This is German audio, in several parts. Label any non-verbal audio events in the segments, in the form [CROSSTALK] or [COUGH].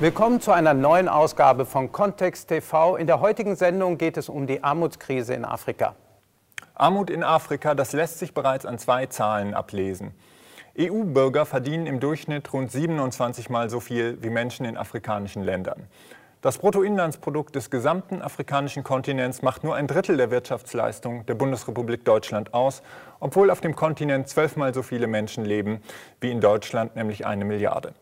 Willkommen zu einer neuen Ausgabe von Kontext TV. In der heutigen Sendung geht es um die Armutskrise in Afrika. Armut in Afrika, das lässt sich bereits an zwei Zahlen ablesen. EU-Bürger verdienen im Durchschnitt rund 27 Mal so viel wie Menschen in afrikanischen Ländern. Das Bruttoinlandsprodukt des gesamten afrikanischen Kontinents macht nur ein Drittel der Wirtschaftsleistung der Bundesrepublik Deutschland aus, obwohl auf dem Kontinent zwölfmal so viele Menschen leben wie in Deutschland, nämlich eine Milliarde.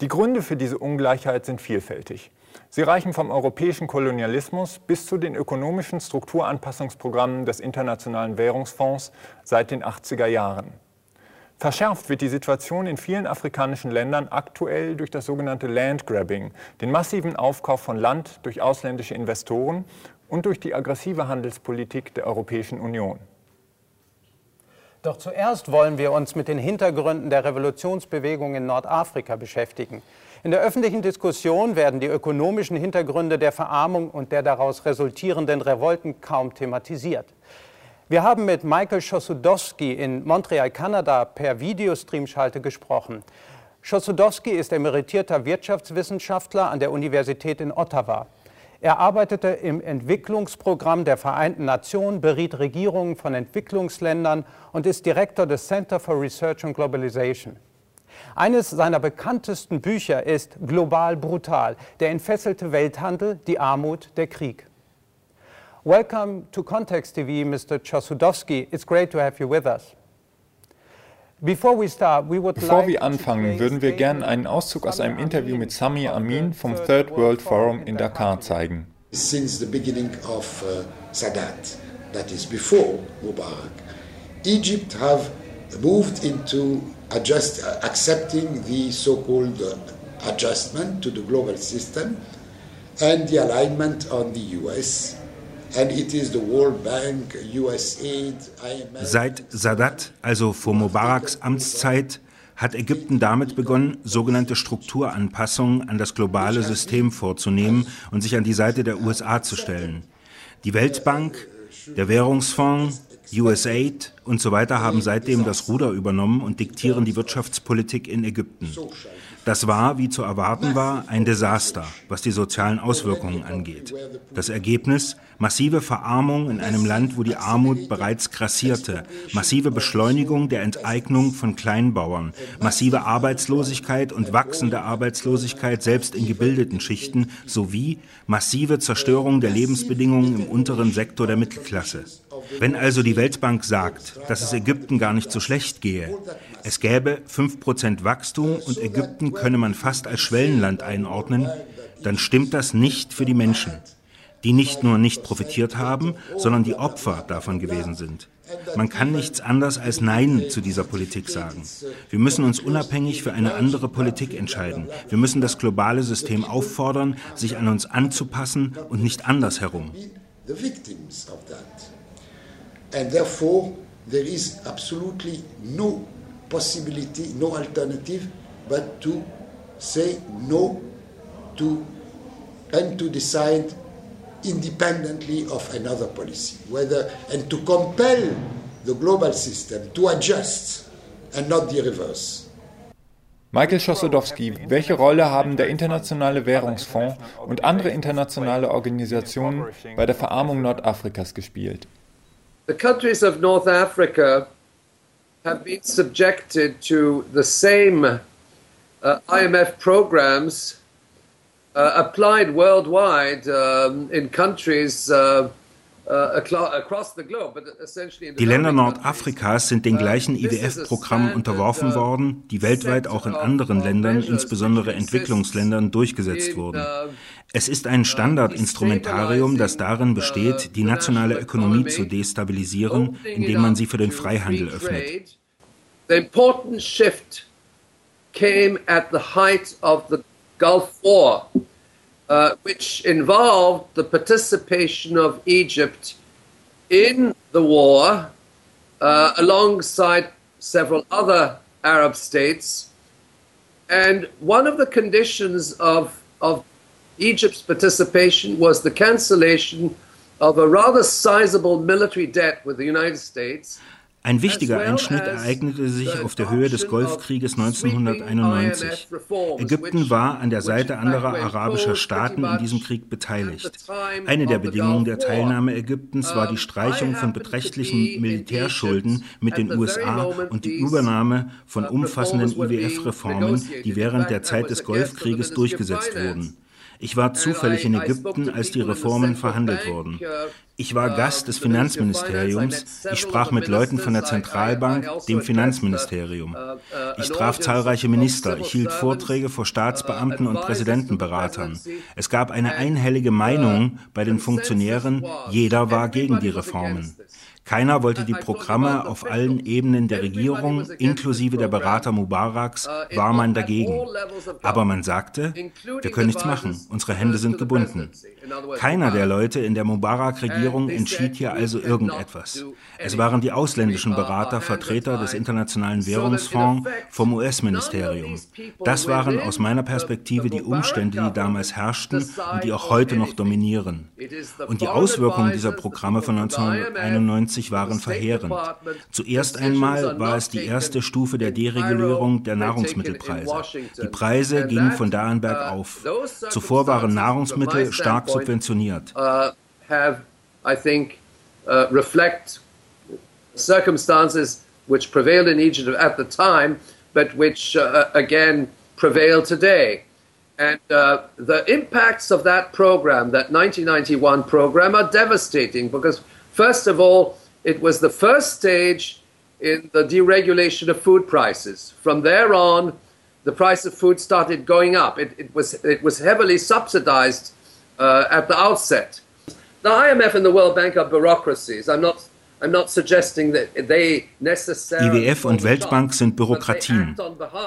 Die Gründe für diese Ungleichheit sind vielfältig. Sie reichen vom europäischen Kolonialismus bis zu den ökonomischen Strukturanpassungsprogrammen des Internationalen Währungsfonds seit den 80er Jahren. Verschärft wird die Situation in vielen afrikanischen Ländern aktuell durch das sogenannte Landgrabbing, den massiven Aufkauf von Land durch ausländische Investoren und durch die aggressive Handelspolitik der Europäischen Union. Doch zuerst wollen wir uns mit den Hintergründen der Revolutionsbewegung in Nordafrika beschäftigen. In der öffentlichen Diskussion werden die ökonomischen Hintergründe der Verarmung und der daraus resultierenden Revolten kaum thematisiert. Wir haben mit Michael Schossudowski in Montreal, Kanada, per Videostreamschalte gesprochen. Schossudowski ist emeritierter Wirtschaftswissenschaftler an der Universität in Ottawa. Er arbeitete im Entwicklungsprogramm der Vereinten Nationen, beriet Regierungen von Entwicklungsländern und ist Direktor des Center for Research on Globalization. Eines seiner bekanntesten Bücher ist Global Brutal, der entfesselte Welthandel, die Armut, der Krieg. Welcome to Context TV, Mr. Chosudowski. It's great to have you with us. Bevor wir anfangen, würden wir gerne einen Auszug aus einem Interview mit Sami Amin vom Third World Forum in Dakar zeigen. Since the beginning of uh, Sadat, that is before Mubarak, Egypt have moved into adjust, uh, accepting the so-called uh, adjustment to the global system and the alignment on the US Seit Sadat, also vor Mubaraks Amtszeit, hat Ägypten damit begonnen, sogenannte Strukturanpassungen an das globale System vorzunehmen und sich an die Seite der USA zu stellen. Die Weltbank, der Währungsfonds, USAID und so weiter haben seitdem das Ruder übernommen und diktieren die Wirtschaftspolitik in Ägypten. Das war, wie zu erwarten war, ein Desaster, was die sozialen Auswirkungen angeht. Das Ergebnis? Massive Verarmung in einem Land, wo die Armut bereits grassierte, massive Beschleunigung der Enteignung von Kleinbauern, massive Arbeitslosigkeit und wachsende Arbeitslosigkeit selbst in gebildeten Schichten sowie massive Zerstörung der Lebensbedingungen im unteren Sektor der Mittelklasse. Wenn also die Weltbank sagt, dass es Ägypten gar nicht so schlecht gehe, es gäbe 5% Wachstum und Ägypten könne man fast als Schwellenland einordnen, dann stimmt das nicht für die Menschen, die nicht nur nicht profitiert haben, sondern die Opfer davon gewesen sind. Man kann nichts anderes als Nein zu dieser Politik sagen. Wir müssen uns unabhängig für eine andere Politik entscheiden. Wir müssen das globale System auffordern, sich an uns anzupassen und nicht andersherum. And therefore, there is absolutely no possibility, no alternative but to say no to and to decide independently of another policy, whether and to compel the global system to adjust and not the reverse. Michael Schossodowski, welche Rolle haben der Internationale Währungsfonds und andere internationale Organisationen bei der Verarmung Nordafrikas gespielt? The countries of North Africa have been subjected to the same uh, IMF programs uh, applied worldwide um, in countries uh, die Länder Nordafrikas sind den uh, gleichen IWF-Programmen unterworfen uh, worden, die weltweit auch in anderen Ländern, insbesondere Entwicklungsländern, durchgesetzt wurden. Es ist ein Standardinstrumentarium, das darin besteht, die nationale Ökonomie zu destabilisieren, indem man sie für den Freihandel öffnet. The important shift came at the height of the Gulf War. Uh, which involved the participation of Egypt in the war uh, alongside several other Arab states. And one of the conditions of, of Egypt's participation was the cancellation of a rather sizable military debt with the United States. Ein wichtiger Einschnitt ereignete sich auf der Höhe des Golfkrieges 1991. Ägypten war an der Seite anderer arabischer Staaten in diesem Krieg beteiligt. Eine der Bedingungen der Teilnahme Ägyptens war die Streichung von beträchtlichen Militärschulden mit den USA und die Übernahme von umfassenden IWF-Reformen, die während der Zeit des Golfkrieges durchgesetzt wurden. Ich war zufällig in Ägypten, als die Reformen verhandelt wurden. Ich war Gast des Finanzministeriums. Ich sprach mit Leuten von der Zentralbank, dem Finanzministerium. Ich traf zahlreiche Minister. Ich hielt Vorträge vor Staatsbeamten und Präsidentenberatern. Es gab eine einhellige Meinung bei den Funktionären. Jeder war gegen die Reformen. Keiner wollte die Programme auf allen Ebenen der Regierung, inklusive der Berater Mubaraks, war man dagegen. Aber man sagte, wir können nichts machen, unsere Hände sind gebunden. Keiner der Leute in der Mubarak-Regierung entschied hier also irgendetwas. Es waren die ausländischen Berater, Vertreter des Internationalen Währungsfonds vom US-Ministerium. Das waren aus meiner Perspektive die Umstände, die damals herrschten und die auch heute noch dominieren. Und die Auswirkungen dieser Programme von 1991 1990 waren verheerend. Zuerst einmal war es die erste Stufe der Deregulierung der Nahrungsmittelpreise. Die Preise gingen von da an bergauf. Zuvor waren Nahrungsmittel stark subventioniert. circumstances which prevailed in Egypt at the time, but which uh, again prevail today. And uh, the impacts of that program, that 1991 program, are devastating because, first of all, it was the first stage in the deregulation of food prices. From there on, the price of food started going up. It, it was, it was heavily subsidized uh, at the outset. The IMF and the World Bank are bureaucracies. I'm not suggesting that. IWF und Weltbank sind Bürokratien.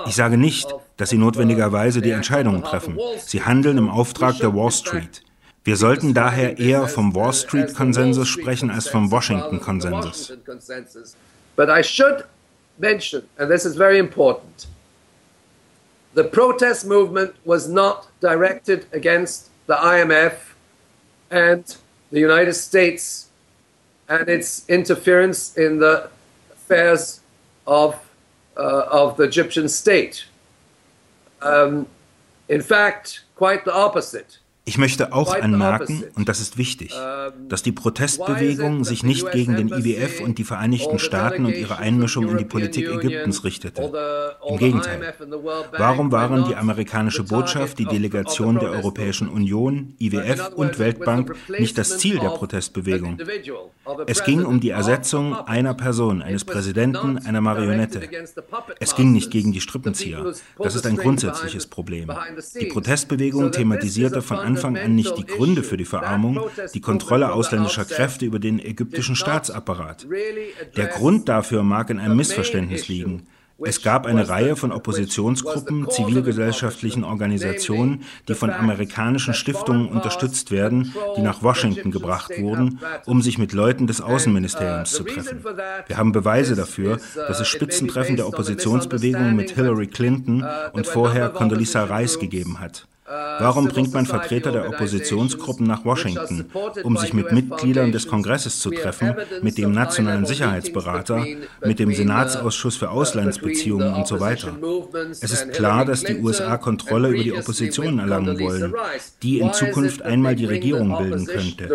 Ich sage nicht, dass sie notwendigerweise die Entscheidungen treffen. Sie handeln im Auftrag der Wall Street. Wir sollten daher eher vom Wall Street Konsensus sprechen als vom Washington Konsensus. But I should mention, and this is very important, the protest movement was not directed against the IMF and the United States and its interference in the affairs of, uh, of the Egyptian state. Um, in fact, quite the opposite. Ich möchte auch anmerken, und das ist wichtig, dass die Protestbewegung sich nicht gegen den IWF und die Vereinigten Staaten und ihre Einmischung in die Politik Ägyptens richtete. Im Gegenteil. Warum waren die amerikanische Botschaft, die Delegation der Europäischen Union, IWF und Weltbank nicht das Ziel der Protestbewegung? Es ging um die Ersetzung einer Person, eines Präsidenten, einer Marionette. Es ging nicht gegen die Strippenzieher. Das ist ein grundsätzliches Problem. Die Protestbewegung thematisierte von Anfang Anfang an nicht die Gründe für die Verarmung, die Kontrolle ausländischer Kräfte über den ägyptischen Staatsapparat. Der Grund dafür mag in einem Missverständnis liegen. Es gab eine Reihe von Oppositionsgruppen, zivilgesellschaftlichen Organisationen, die von amerikanischen Stiftungen unterstützt werden, die nach Washington gebracht wurden, um sich mit Leuten des Außenministeriums zu treffen. Wir haben Beweise dafür, dass es Spitzentreffen der Oppositionsbewegung mit Hillary Clinton und vorher Condoleezza Rice gegeben hat. Warum bringt man Vertreter der Oppositionsgruppen nach Washington, um sich mit Mitgliedern des Kongresses zu treffen, mit dem nationalen Sicherheitsberater, mit dem Senatsausschuss für Auslandsbeziehungen und so weiter? Es ist klar, dass die USA Kontrolle über die Opposition erlangen wollen, die in Zukunft einmal die Regierung bilden könnte.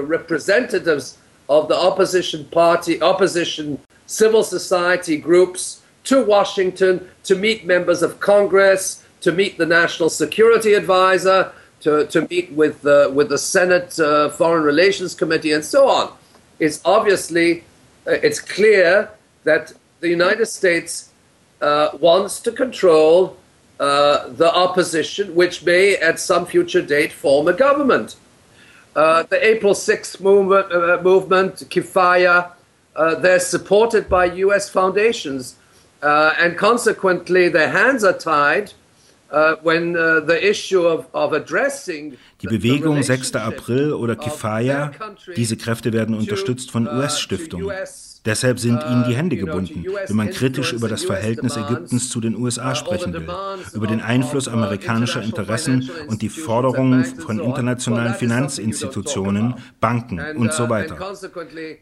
Of the opposition party, opposition civil society groups to Washington to meet members of Congress, to meet the National Security Advisor, to, to meet with, uh, with the Senate uh, Foreign Relations Committee, and so on. It's obviously, uh, it's clear that the United States uh, wants to control uh, the opposition, which may at some future date form a government. Uh, the April 6th movement, movement Kifaya, they're supported by U.S. foundations, and consequently their hands are tied Uh, uh, Die Bewegung 6. April oder Kifaya, diese Kräfte werden unterstützt von US-Stiftungen. Deshalb sind ihnen die Hände gebunden, wenn man kritisch über das Verhältnis Ägyptens zu den USA sprechen will, über den Einfluss amerikanischer Interessen und die Forderungen von internationalen Finanzinstitutionen, Banken und so weiter.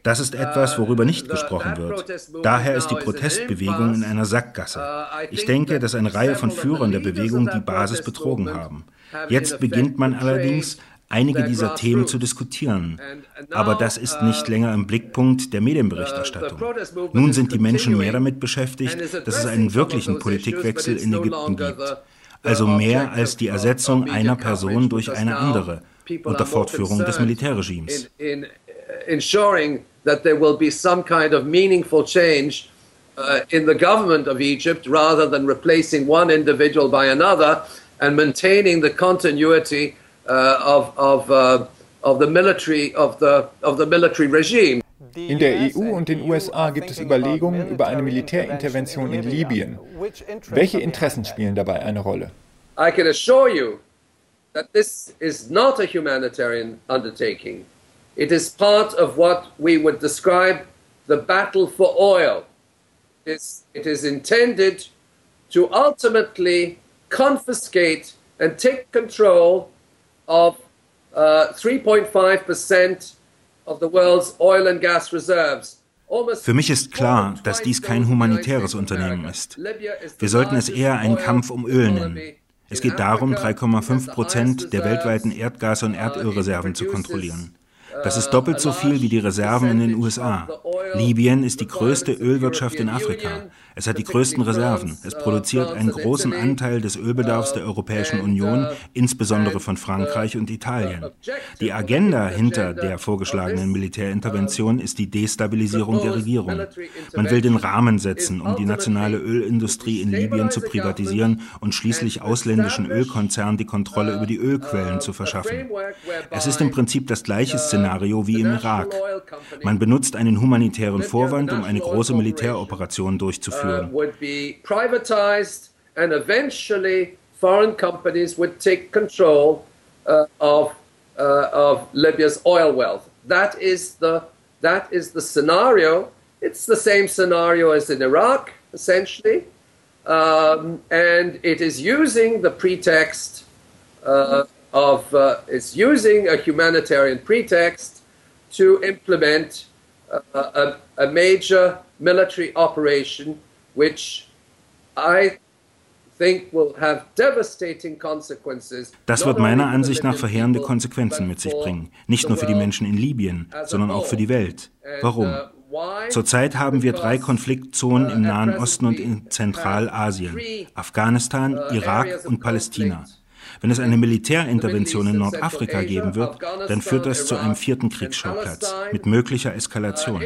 Das ist etwas, worüber nicht gesprochen wird. Daher ist die Protestbewegung in einer Sackgasse. Ich denke, dass eine Reihe von Führern der Bewegung die Basis betrogen haben. Jetzt beginnt man allerdings, einige dieser Themen zu diskutieren. Aber das ist nicht länger im Blickpunkt der Medienberichterstattung. Nun sind die Menschen mehr damit beschäftigt, dass es einen wirklichen Politikwechsel in Ägypten gibt. Also mehr als die Ersetzung einer Person durch eine andere unter Fortführung des Militärregimes. ensuring that there will be some kind of meaningful change uh, in the government of Egypt rather than replacing one individual by another and maintaining the continuity uh, of, of, uh, of, the military, of, the, of the military regime. In der EU und den USA gibt es Überlegungen über eine Militärintervention in Libyen. Welche Interessen spielen dabei eine Rolle? I can assure you that this is not a humanitarian undertaking. It is part of what we would describe the battle for oil. It's, it is intended to ultimately confiscate and take control of uh, 3.5% of the world's oil and gas reserves. Für mich ist klar, dass dies kein humanitäres Unternehmen ist. Wir sollten es eher einen Kampf um Öl nennen. Es geht darum, 3,5 Prozent der weltweiten Erdgas- und Erdölreserven zu kontrollieren. Das ist doppelt so viel wie die Reserven in den USA. Libyen ist die größte Ölwirtschaft in Afrika. Es hat die größten Reserven. Es produziert einen großen Anteil des Ölbedarfs der Europäischen Union, insbesondere von Frankreich und Italien. Die Agenda hinter der vorgeschlagenen Militärintervention ist die Destabilisierung der Regierung. Man will den Rahmen setzen, um die nationale Ölindustrie in Libyen zu privatisieren und schließlich ausländischen Ölkonzernen die Kontrolle über die Ölquellen zu verschaffen. Es ist im Prinzip das gleiche Szenario wie im Irak. Man benutzt einen humanitären Vorwand, um eine große Militäroperation durchzuführen uh, and eventually foreign companies would take control uh, of, uh, of Libya's oil wealth. That is, the, that is the scenario. It's the same scenario as in Iraq, essentially. Um, and it is using the pretext uh, of, uh, it's using a humanitarian pretext to implement uh, a, a major military operation which I Das wird meiner Ansicht nach verheerende Konsequenzen mit sich bringen, nicht nur für die Menschen in Libyen, sondern auch für die Welt. Warum? Uh, Zurzeit haben wir drei Konfliktzonen im uh, Nahen Osten und in Zentralasien, Afghanistan, Irak und Palästina. Wenn es eine Militärintervention in Nordafrika geben wird, dann führt das zu einem vierten Kriegsschauplatz mit möglicher Eskalation.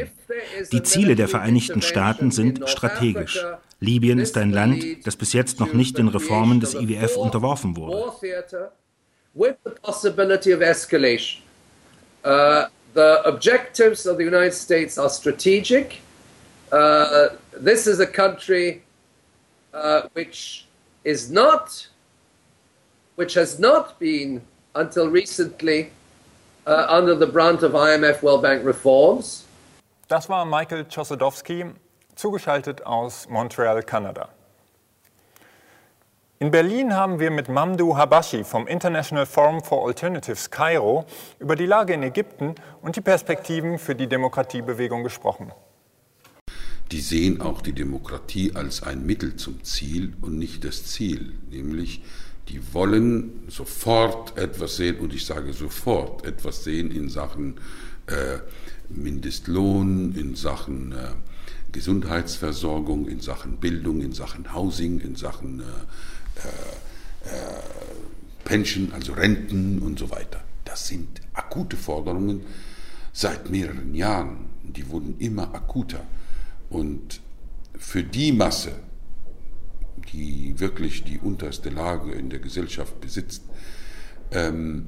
Die Ziele der Vereinigten Staaten sind strategisch. Libyen ist ein Land, das bis jetzt noch nicht den Reformen des IWF unterworfen wurde. Uh, the objectives of the United States are strategic. Uh, this is a country uh, which is not which has not been until recently uh, under the brunt of IMF World Bank reforms. Das war Michael Czosodowski, zugeschaltet aus Montreal, Kanada. In Berlin haben wir mit Mamdou Habashi vom International Forum for Alternatives Kairo über die Lage in Ägypten und die Perspektiven für die Demokratiebewegung gesprochen. Die sehen auch die Demokratie als ein Mittel zum Ziel und nicht das Ziel, nämlich die wollen sofort etwas sehen, und ich sage sofort etwas sehen in Sachen äh, Mindestlohn, in Sachen äh, Gesundheitsversorgung, in Sachen Bildung, in Sachen Housing, in Sachen äh, äh, äh Pension, also Renten und so weiter. Das sind akute Forderungen seit mehreren Jahren. Die wurden immer akuter. Und für die Masse, die wirklich die unterste Lage in der Gesellschaft besitzt, ähm,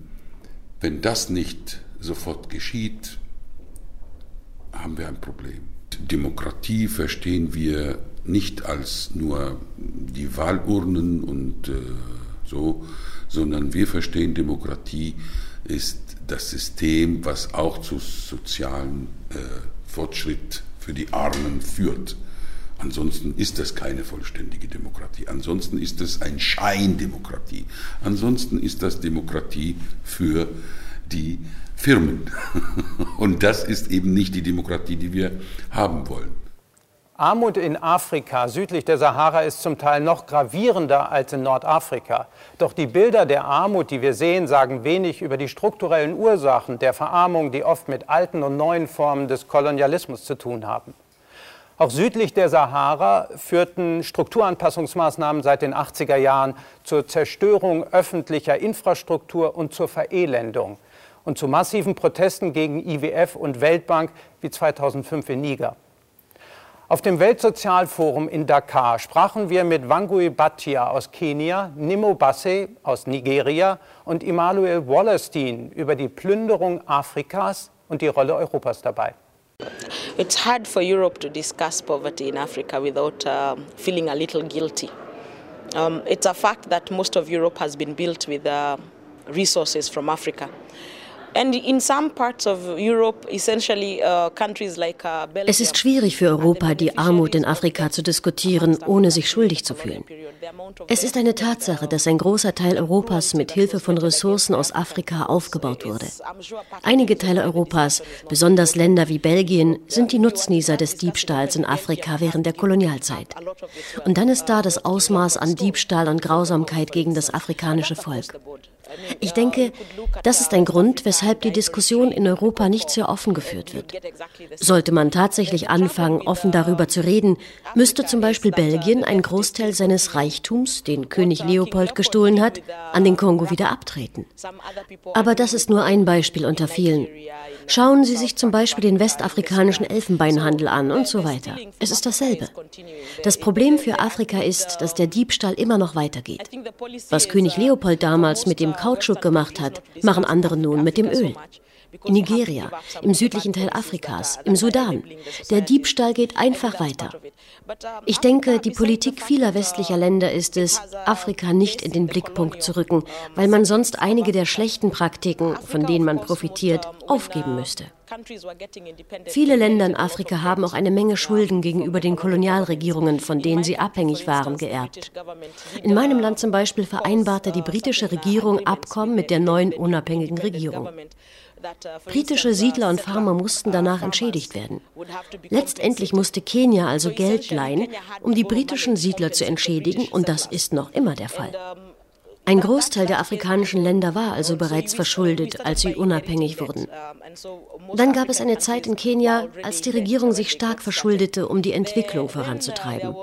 wenn das nicht sofort geschieht, haben wir ein Problem. Demokratie verstehen wir nicht als nur die Wahlurnen und äh, so, sondern wir verstehen Demokratie ist das System, was auch zu sozialen äh, Fortschritt für die Armen führt. Ansonsten ist das keine vollständige Demokratie. Ansonsten ist es ein Scheindemokratie. Ansonsten ist das Demokratie für die Firmen. [LAUGHS] Und das ist eben nicht die Demokratie, die wir haben wollen. Armut in Afrika südlich der Sahara ist zum Teil noch gravierender als in Nordafrika. Doch die Bilder der Armut, die wir sehen, sagen wenig über die strukturellen Ursachen der Verarmung, die oft mit alten und neuen Formen des Kolonialismus zu tun haben. Auch südlich der Sahara führten Strukturanpassungsmaßnahmen seit den 80er Jahren zur Zerstörung öffentlicher Infrastruktur und zur Verelendung und zu massiven Protesten gegen IWF und Weltbank wie 2005 in Niger. Auf dem Weltsozialforum in Dakar sprachen wir mit Wangui Bhatia aus Kenia, Nimo Basse aus Nigeria und Immanuel Wallerstein über die Plünderung Afrikas und die Rolle Europas dabei. It's hard for Europe to discuss poverty in Africa without uh, feeling a little guilty. Um, it's a fact that most of Europe has been built with uh, resources from Africa. Uh, es ist schwierig für Europa, die Armut in Afrika zu diskutieren, ohne sich schuldig zu fühlen. Es ist eine Tatsache, dass ein großer Teil Europas mit Hilfe von Ressourcen aus Afrika aufgebaut wurde. Einige Teile Europas, besonders Länder wie Belgien, sind die Nutznießer des Diebstahls in Afrika während der Kolonialzeit. Und dann ist da das Ausmaß an Diebstahl und Grausamkeit gegen das afrikanische Volk. Ich denke, das ist ein Grund, weshalb die Diskussion in Europa nicht sehr offen geführt wird. Sollte man tatsächlich anfangen, offen darüber zu reden, müsste zum Beispiel Belgien einen Großteil seines Reichtums, den König Leopold gestohlen hat, an den Kongo wieder abtreten. Aber das ist nur ein Beispiel unter vielen. Schauen Sie sich zum Beispiel den westafrikanischen Elfenbeinhandel an und so weiter. Es ist dasselbe. Das Problem für Afrika ist, dass der Diebstahl immer noch weitergeht. Was König Leopold damals mit dem Kautschuk gemacht hat, machen andere nun mit dem Öl. In Nigeria, im südlichen Teil Afrikas, im Sudan. Der Diebstahl geht einfach weiter. Ich denke, die Politik vieler westlicher Länder ist es, Afrika nicht in den Blickpunkt zu rücken, weil man sonst einige der schlechten Praktiken, von denen man profitiert, aufgeben müsste. Viele Länder in Afrika haben auch eine Menge Schulden gegenüber den Kolonialregierungen, von denen sie abhängig waren, geerbt. In meinem Land zum Beispiel vereinbarte die britische Regierung Abkommen mit der neuen unabhängigen Regierung. Britische Siedler und Farmer mussten danach entschädigt werden. Letztendlich musste Kenia also Geld leihen, um die britischen Siedler zu entschädigen, und das ist noch immer der Fall. Ein Großteil der afrikanischen Länder war also bereits verschuldet, als sie unabhängig wurden. Dann gab es eine Zeit in Kenia, als die Regierung sich stark verschuldete, um die Entwicklung voranzutreiben.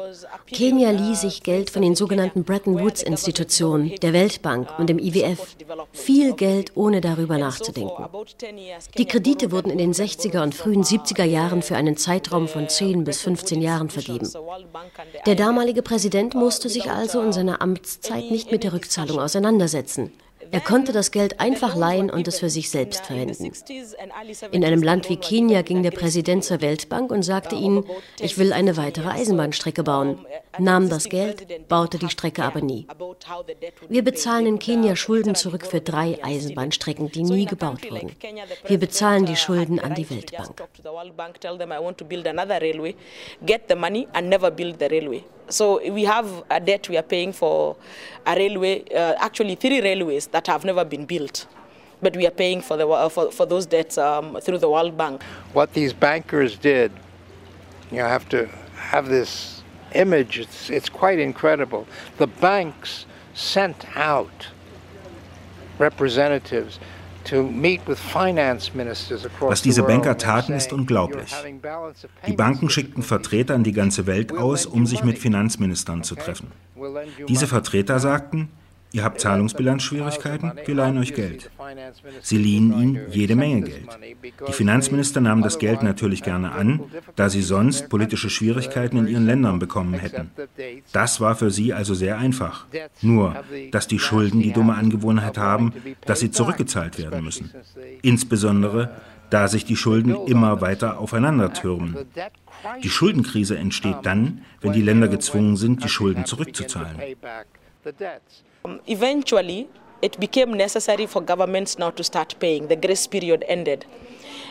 Kenia lieh sich Geld von den sogenannten Bretton Woods-Institutionen, der Weltbank und dem IWF. Viel Geld, ohne darüber nachzudenken. Die Kredite wurden in den 60er und frühen 70er Jahren für einen Zeitraum von 10 bis 15 Jahren vergeben. Der damalige Präsident musste sich also in seiner Amtszeit nicht mit der Rückzahlung Verantwortung auseinandersetzen. Er konnte das Geld einfach leihen und es für sich selbst verwenden. In einem Land wie Kenia ging der Präsident zur Weltbank und sagte ihnen, ich will eine weitere Eisenbahnstrecke bauen, nahm das Geld, baute die Strecke aber nie. Wir bezahlen in Kenia Schulden zurück für drei Eisenbahnstrecken, die nie gebaut wurden. Wir bezahlen die Schulden an die Weltbank. So we have a debt we are paying for a railway, uh, actually three railways that have never been built. But we are paying for, the, uh, for, for those debts um, through the World Bank. What these bankers did, you have to have this image, it's, it's quite incredible. The banks sent out representatives Was diese Banker taten, ist unglaublich. Die Banken schickten Vertreter in die ganze Welt aus, um sich mit Finanzministern zu treffen. Diese Vertreter sagten, Ihr habt Zahlungsbilanzschwierigkeiten? Wir leihen euch Geld. Sie liehen ihnen jede Menge Geld. Die Finanzminister nahmen das Geld natürlich gerne an, da sie sonst politische Schwierigkeiten in ihren Ländern bekommen hätten. Das war für sie also sehr einfach. Nur, dass die Schulden die dumme Angewohnheit haben, dass sie zurückgezahlt werden müssen. Insbesondere, da sich die Schulden immer weiter aufeinander türmen. Die Schuldenkrise entsteht dann, wenn die Länder gezwungen sind, die Schulden zurückzuzahlen. Eventually, it became necessary for governments now to start paying. The grace period ended.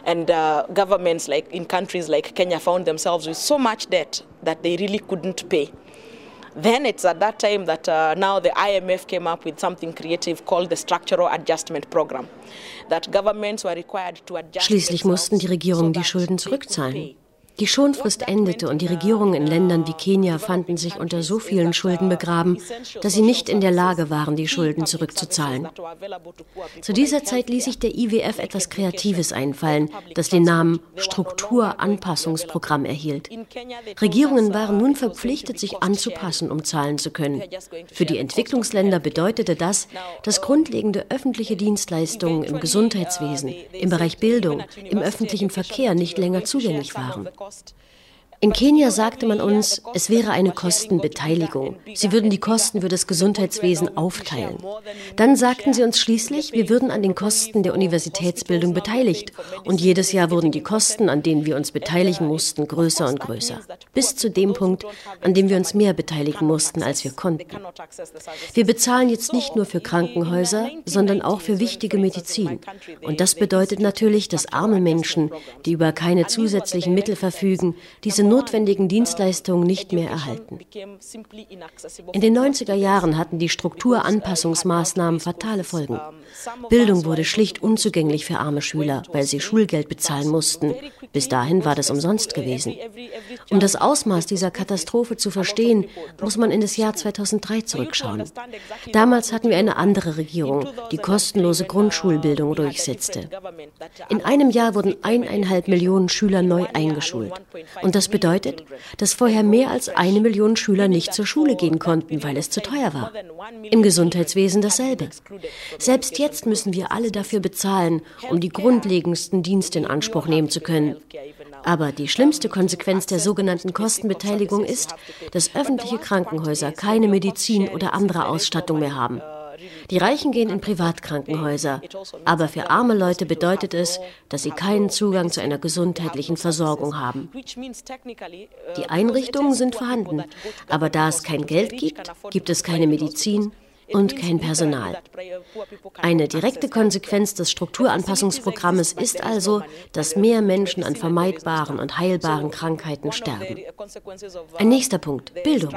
And uh, governments like in countries like Kenya found themselves with so much debt that they really couldn't pay. Then it's at that time that uh, now the IMF came up with something creative called the Structural Adjustment Program. That governments were required to adjust Schließlich mussten die Regierungen die Schulden zurückzahlen. Die Schonfrist endete und die Regierungen in Ländern wie Kenia fanden sich unter so vielen Schulden begraben, dass sie nicht in der Lage waren, die Schulden zurückzuzahlen. Zu dieser Zeit ließ sich der IWF etwas Kreatives einfallen, das den Namen Strukturanpassungsprogramm erhielt. Regierungen waren nun verpflichtet, sich anzupassen, um zahlen zu können. Für die Entwicklungsländer bedeutete das, dass grundlegende öffentliche Dienstleistungen im Gesundheitswesen, im Bereich Bildung, im öffentlichen Verkehr nicht länger zugänglich waren. Cost In Kenia sagte man uns, es wäre eine Kostenbeteiligung. Sie würden die Kosten für das Gesundheitswesen aufteilen. Dann sagten sie uns schließlich, wir würden an den Kosten der Universitätsbildung beteiligt. Und jedes Jahr wurden die Kosten, an denen wir uns beteiligen mussten, größer und größer. Bis zu dem Punkt, an dem wir uns mehr beteiligen mussten, als wir konnten. Wir bezahlen jetzt nicht nur für Krankenhäuser, sondern auch für wichtige Medizin. Und das bedeutet natürlich, dass arme Menschen, die über keine zusätzlichen Mittel verfügen, diese notwendigen Dienstleistungen nicht mehr erhalten. In den 90er Jahren hatten die Strukturanpassungsmaßnahmen fatale Folgen. Bildung wurde schlicht unzugänglich für arme Schüler, weil sie Schulgeld bezahlen mussten. Bis dahin war das umsonst gewesen. Um das Ausmaß dieser Katastrophe zu verstehen, muss man in das Jahr 2003 zurückschauen. Damals hatten wir eine andere Regierung, die kostenlose Grundschulbildung durchsetzte. In einem Jahr wurden eineinhalb Millionen Schüler neu eingeschult. Und das bedeutet, dass vorher mehr als eine Million Schüler nicht zur Schule gehen konnten, weil es zu teuer war. Im Gesundheitswesen dasselbe. Selbst jetzt müssen wir alle dafür bezahlen, um die grundlegendsten Dienste in Anspruch nehmen zu können. Aber die schlimmste Konsequenz der sogenannten Kostenbeteiligung ist, dass öffentliche Krankenhäuser keine Medizin oder andere Ausstattung mehr haben. Die Reichen gehen in Privatkrankenhäuser, aber für arme Leute bedeutet es, dass sie keinen Zugang zu einer gesundheitlichen Versorgung haben. Die Einrichtungen sind vorhanden, aber da es kein Geld gibt, gibt es keine Medizin, und kein Personal. Eine direkte Konsequenz des Strukturanpassungsprogrammes ist also, dass mehr Menschen an vermeidbaren und heilbaren Krankheiten sterben. Ein nächster Punkt, Bildung.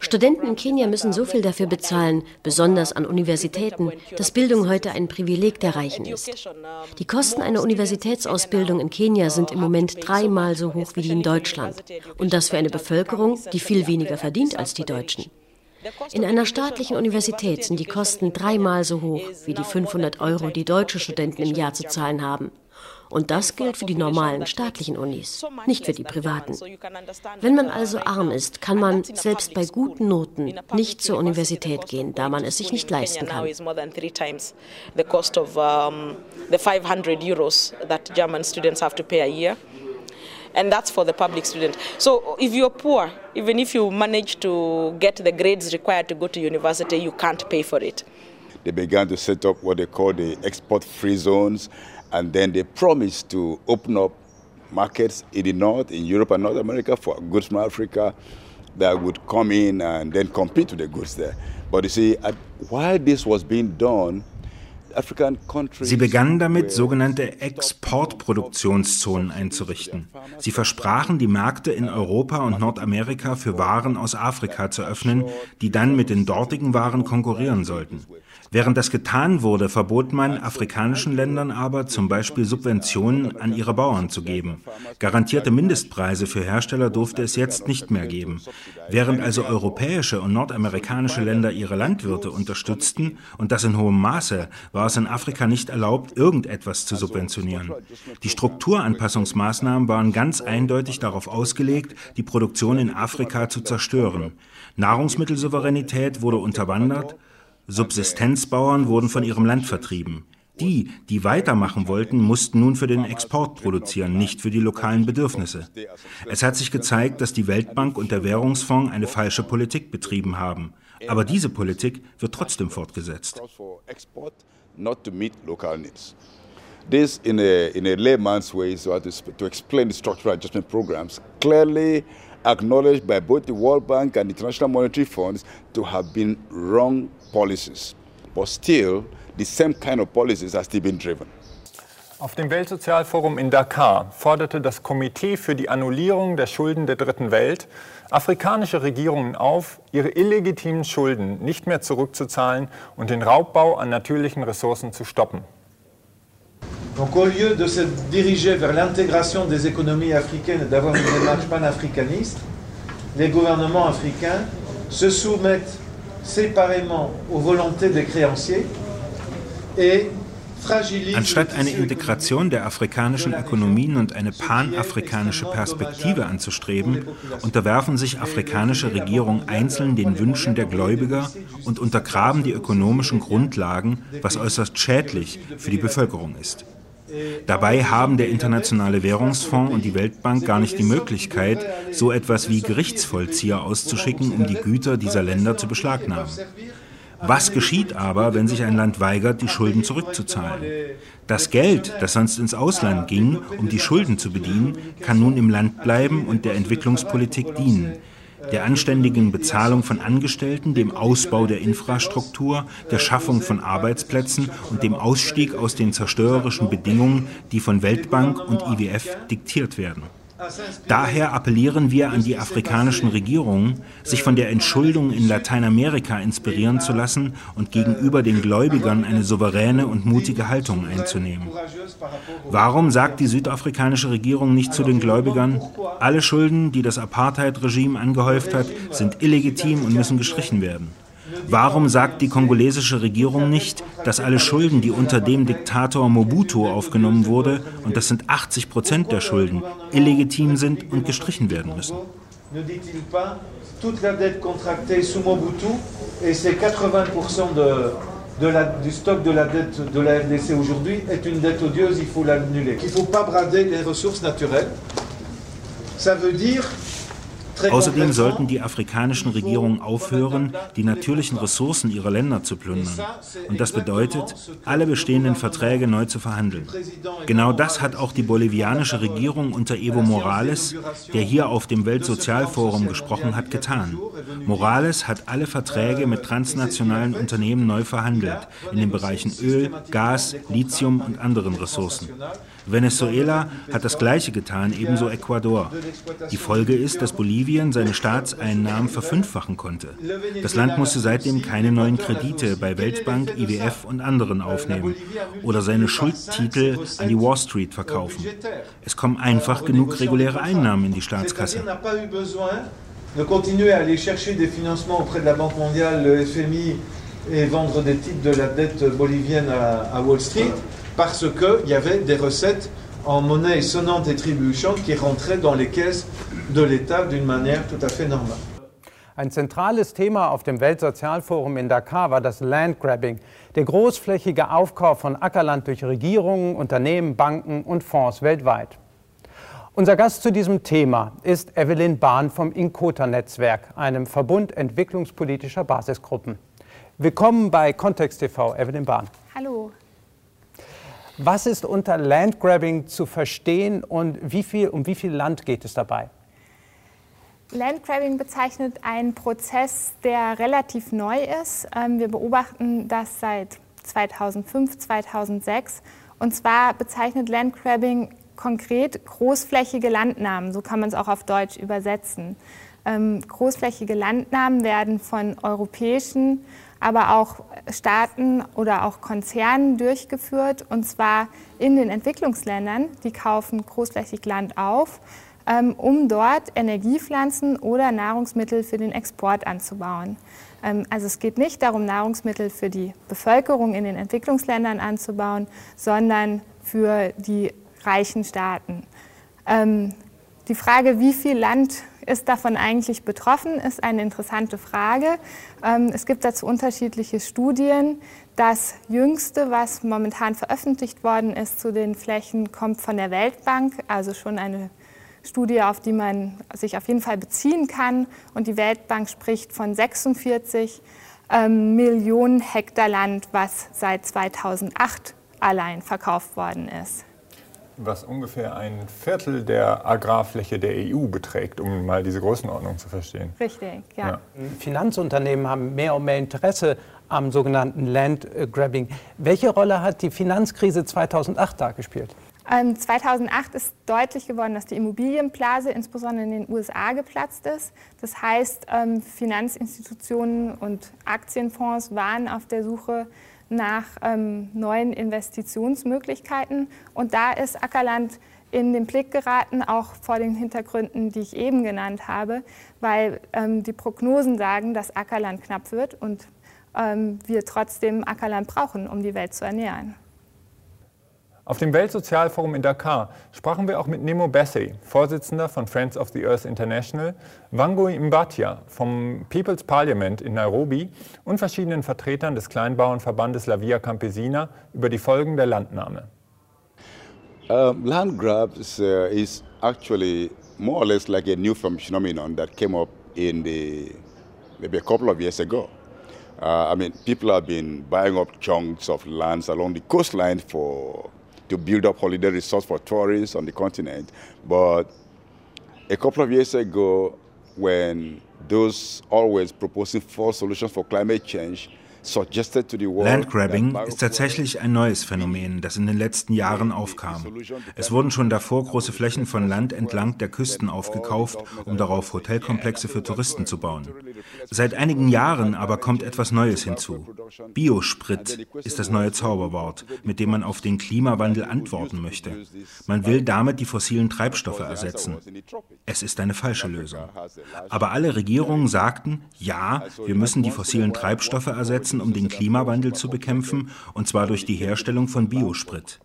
Studenten in Kenia müssen so viel dafür bezahlen, besonders an Universitäten, dass Bildung heute ein Privileg der Reichen ist. Die Kosten einer Universitätsausbildung in Kenia sind im Moment dreimal so hoch wie die in Deutschland. Und das für eine Bevölkerung, die viel weniger verdient als die Deutschen. In einer staatlichen Universität sind die Kosten dreimal so hoch wie die 500 Euro, die deutsche Studenten im Jahr zu zahlen haben. Und das gilt für die normalen staatlichen Unis, nicht für die privaten. Wenn man also arm ist, kann man selbst bei guten Noten nicht zur Universität gehen, da man es sich nicht leisten kann. The 500 euros that German students have to pay a and that's for the public student. So if you're poor, even if you manage to get the grades required to go to university, you can't pay for it. They began to set up what they call the export free zones, and then they promised to open up markets in the north, in Europe and North America for goods from Africa that would come in and then compete with the goods there. But you see, while this was being done, Sie begannen damit, sogenannte Exportproduktionszonen einzurichten. Sie versprachen, die Märkte in Europa und Nordamerika für Waren aus Afrika zu öffnen, die dann mit den dortigen Waren konkurrieren sollten. Während das getan wurde, verbot man afrikanischen Ländern aber zum Beispiel Subventionen an ihre Bauern zu geben. Garantierte Mindestpreise für Hersteller durfte es jetzt nicht mehr geben. Während also europäische und nordamerikanische Länder ihre Landwirte unterstützten, und das in hohem Maße, war es in Afrika nicht erlaubt, irgendetwas zu subventionieren. Die Strukturanpassungsmaßnahmen waren ganz eindeutig darauf ausgelegt, die Produktion in Afrika zu zerstören. Nahrungsmittelsouveränität wurde unterwandert, Subsistenzbauern wurden von ihrem Land vertrieben. Die, die weitermachen wollten, mussten nun für den Export produzieren, nicht für die lokalen Bedürfnisse. Es hat sich gezeigt, dass die Weltbank und der Währungsfonds eine falsche Politik betrieben haben. Aber diese Politik wird trotzdem fortgesetzt. This, in a, in a layman's way, so to, to explain the structural adjustment programs, clearly acknowledged by both the World Bank and the International Monetary Funds to have been wrong policies, but still the same kind of policies are still being driven. Auf dem Weltsozialforum in Dakar forderte das Komitee für die Annullierung der Schulden der Dritten Welt afrikanische Regierungen auf, ihre illegitimen Schulden nicht mehr zurückzuzahlen und den Raubbau an natürlichen Ressourcen zu stoppen. Donc au lieu de se diriger vers l'intégration des économies africaines et d'avoir une démarche panafricaniste, les gouvernements africains se soumettent séparément aux volontés des créanciers et Anstatt eine Integration der afrikanischen Ökonomien und eine panafrikanische Perspektive anzustreben, unterwerfen sich afrikanische Regierungen einzeln den Wünschen der Gläubiger und untergraben die ökonomischen Grundlagen, was äußerst schädlich für die Bevölkerung ist. Dabei haben der Internationale Währungsfonds und die Weltbank gar nicht die Möglichkeit, so etwas wie Gerichtsvollzieher auszuschicken, um die Güter dieser Länder zu beschlagnahmen. Was geschieht aber, wenn sich ein Land weigert, die Schulden zurückzuzahlen? Das Geld, das sonst ins Ausland ging, um die Schulden zu bedienen, kann nun im Land bleiben und der Entwicklungspolitik dienen der anständigen Bezahlung von Angestellten, dem Ausbau der Infrastruktur, der Schaffung von Arbeitsplätzen und dem Ausstieg aus den zerstörerischen Bedingungen, die von Weltbank und IWF diktiert werden. Daher appellieren wir an die afrikanischen Regierungen, sich von der Entschuldung in Lateinamerika inspirieren zu lassen und gegenüber den Gläubigern eine souveräne und mutige Haltung einzunehmen. Warum sagt die südafrikanische Regierung nicht zu den Gläubigern, alle Schulden, die das Apartheid-Regime angehäuft hat, sind illegitim und müssen gestrichen werden? Warum sagt die kongolesische Regierung nicht, dass alle Schulden, die unter dem Diktator Mobutu aufgenommen wurde, und das sind 80 Prozent der Schulden, illegitim sind und gestrichen werden müssen? toute la dette contractée sous Mobutu et ces 80% de, de la, du stock de la dette de la RDC aujourd'hui est une dette odieuse, il faut l'annuler. Il ne faut pas brader les ressources naturelles. Ça veut dire Außerdem sollten die afrikanischen Regierungen aufhören, die natürlichen Ressourcen ihrer Länder zu plündern. Und das bedeutet, alle bestehenden Verträge neu zu verhandeln. Genau das hat auch die bolivianische Regierung unter Evo Morales, der hier auf dem Weltsozialforum gesprochen hat, getan. Morales hat alle Verträge mit transnationalen Unternehmen neu verhandelt, in den Bereichen Öl, Gas, Lithium und anderen Ressourcen. Venezuela hat das Gleiche getan, ebenso Ecuador. Die Folge ist, dass Bolivien seine Staatseinnahmen verfünffachen konnte. Das Land musste seitdem keine neuen Kredite bei Weltbank, IWF und anderen aufnehmen oder seine Schuldtitel an die Wall Street verkaufen. Es kommen einfach genug reguläre Einnahmen in die Staatskasse. de continuer à aller chercher des financements auprès de la Banque mondiale, le FMI et vendre des titres de la dette bolivienne à, à Wall Street parce qu'il y avait des recettes en monnaie sonnante et trébuchante qui rentraient dans les caisses de l'État d'une manière tout à fait normale. Ein zentrales Thema auf dem Weltsozialforum in Dakar war das Landgrabbing, der großflächige Aufkauf von Ackerland durch Regierungen, Unternehmen, Banken und Fonds weltweit. Unser Gast zu diesem Thema ist Evelyn Bahn vom Inkota-Netzwerk, einem Verbund entwicklungspolitischer Basisgruppen. Willkommen bei Kontext TV, Evelyn Bahn. Hallo. Was ist unter Landgrabbing zu verstehen und wie viel, um wie viel Land geht es dabei? Landgrabbing bezeichnet einen Prozess, der relativ neu ist. Ähm, wir beobachten das seit 2005, 2006. Und zwar bezeichnet Landgrabbing konkret großflächige Landnahmen. So kann man es auch auf Deutsch übersetzen. Ähm, großflächige Landnahmen werden von europäischen aber auch Staaten oder auch Konzernen durchgeführt, und zwar in den Entwicklungsländern. Die kaufen großflächig Land auf, ähm, um dort Energiepflanzen oder Nahrungsmittel für den Export anzubauen. Ähm, also es geht nicht darum, Nahrungsmittel für die Bevölkerung in den Entwicklungsländern anzubauen, sondern für die reichen Staaten. Ähm, die Frage, wie viel Land ist davon eigentlich betroffen, ist eine interessante Frage. Ähm, es gibt dazu unterschiedliche Studien. Das jüngste, was momentan veröffentlicht worden ist zu den Flächen, kommt von der Weltbank, also schon eine Studie, auf die man sich auf jeden Fall beziehen kann. Und die Weltbank spricht von 46 ähm, Millionen Hektar Land, was seit 2008 allein verkauft worden ist was ungefähr ein Viertel der Agrarfläche der EU beträgt, um mal diese Größenordnung zu verstehen. Richtig, ja. ja. Finanzunternehmen haben mehr und mehr Interesse am sogenannten Landgrabbing. Welche Rolle hat die Finanzkrise 2008 da gespielt? 2008 ähm, ist deutlich geworden, dass die Immobilienblase insbesondere in den USA geplatzt ist. Das heißt, ähm, Finanzinstitutionen und Aktienfonds waren auf der Suche nach ähm, neuen Investitionsmöglichkeiten. Und da ist Ackerland in den Blick geraten, auch vor den Hintergründen, die ich eben genannt habe, weil die Prognosen sagen, dass Ackerland knapp wird und wir trotzdem Ackerland brauchen, um die Welt zu ernähren. Auf dem Weltsozialforum in Dakar sprachen wir auch mit Nemo Bessey, Vorsitzender von Friends of the Earth International, Wangui Mbatia vom People's Parliament in Nairobi und verschiedenen Vertretern des Kleinbauernverbandes La Via Campesina über die Folgen der Landnahme. Um, land grabs uh, is actually more or less like a new phenomenon that came up in the maybe a couple of years ago. Uh, I mean, people have been buying up chunks of lands along the coastline for to build up holiday resorts for tourists on the continent. But a couple of years ago, when those always proposing false solutions for climate change Landgrabbing ist tatsächlich ein neues Phänomen, das in den letzten Jahren aufkam. Es wurden schon davor große Flächen von Land entlang der Küsten aufgekauft, um darauf Hotelkomplexe für Touristen zu bauen. Seit einigen Jahren aber kommt etwas Neues hinzu. Biosprit ist das neue Zauberwort, mit dem man auf den Klimawandel antworten möchte. Man will damit die fossilen Treibstoffe ersetzen. Es ist eine falsche Lösung. Aber alle Regierungen sagten, ja, wir müssen die fossilen Treibstoffe ersetzen, nutzen, um den Klimawandel zu bekämpfen, und zwar durch die Herstellung von Biosprit.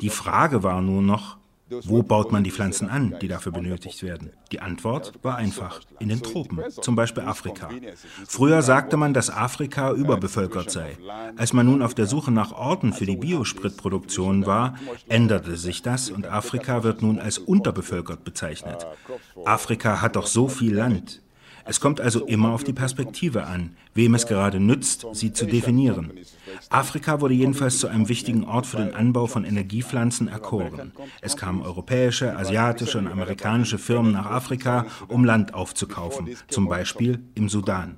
Die Frage war nur noch, wo baut man die Pflanzen an, die dafür benötigt werden? Die Antwort war einfach, in den Tropen, zum Beispiel Afrika. Früher sagte man, dass Afrika überbevölkert sei. Als man nun auf der Suche nach Orten für die Biospritproduktion war, änderte sich das und Afrika wird nun als unterbevölkert bezeichnet. Afrika hat doch so viel Land. Es kommt also immer auf die Perspektive an, wem es gerade nützt, sie zu definieren. Afrika wurde jedenfalls zu einem wichtigen Ort für den Anbau von Energiepflanzen erkoren. Es kamen europäische, asiatische und amerikanische Firmen nach Afrika, um Land aufzukaufen, zum Beispiel im Sudan.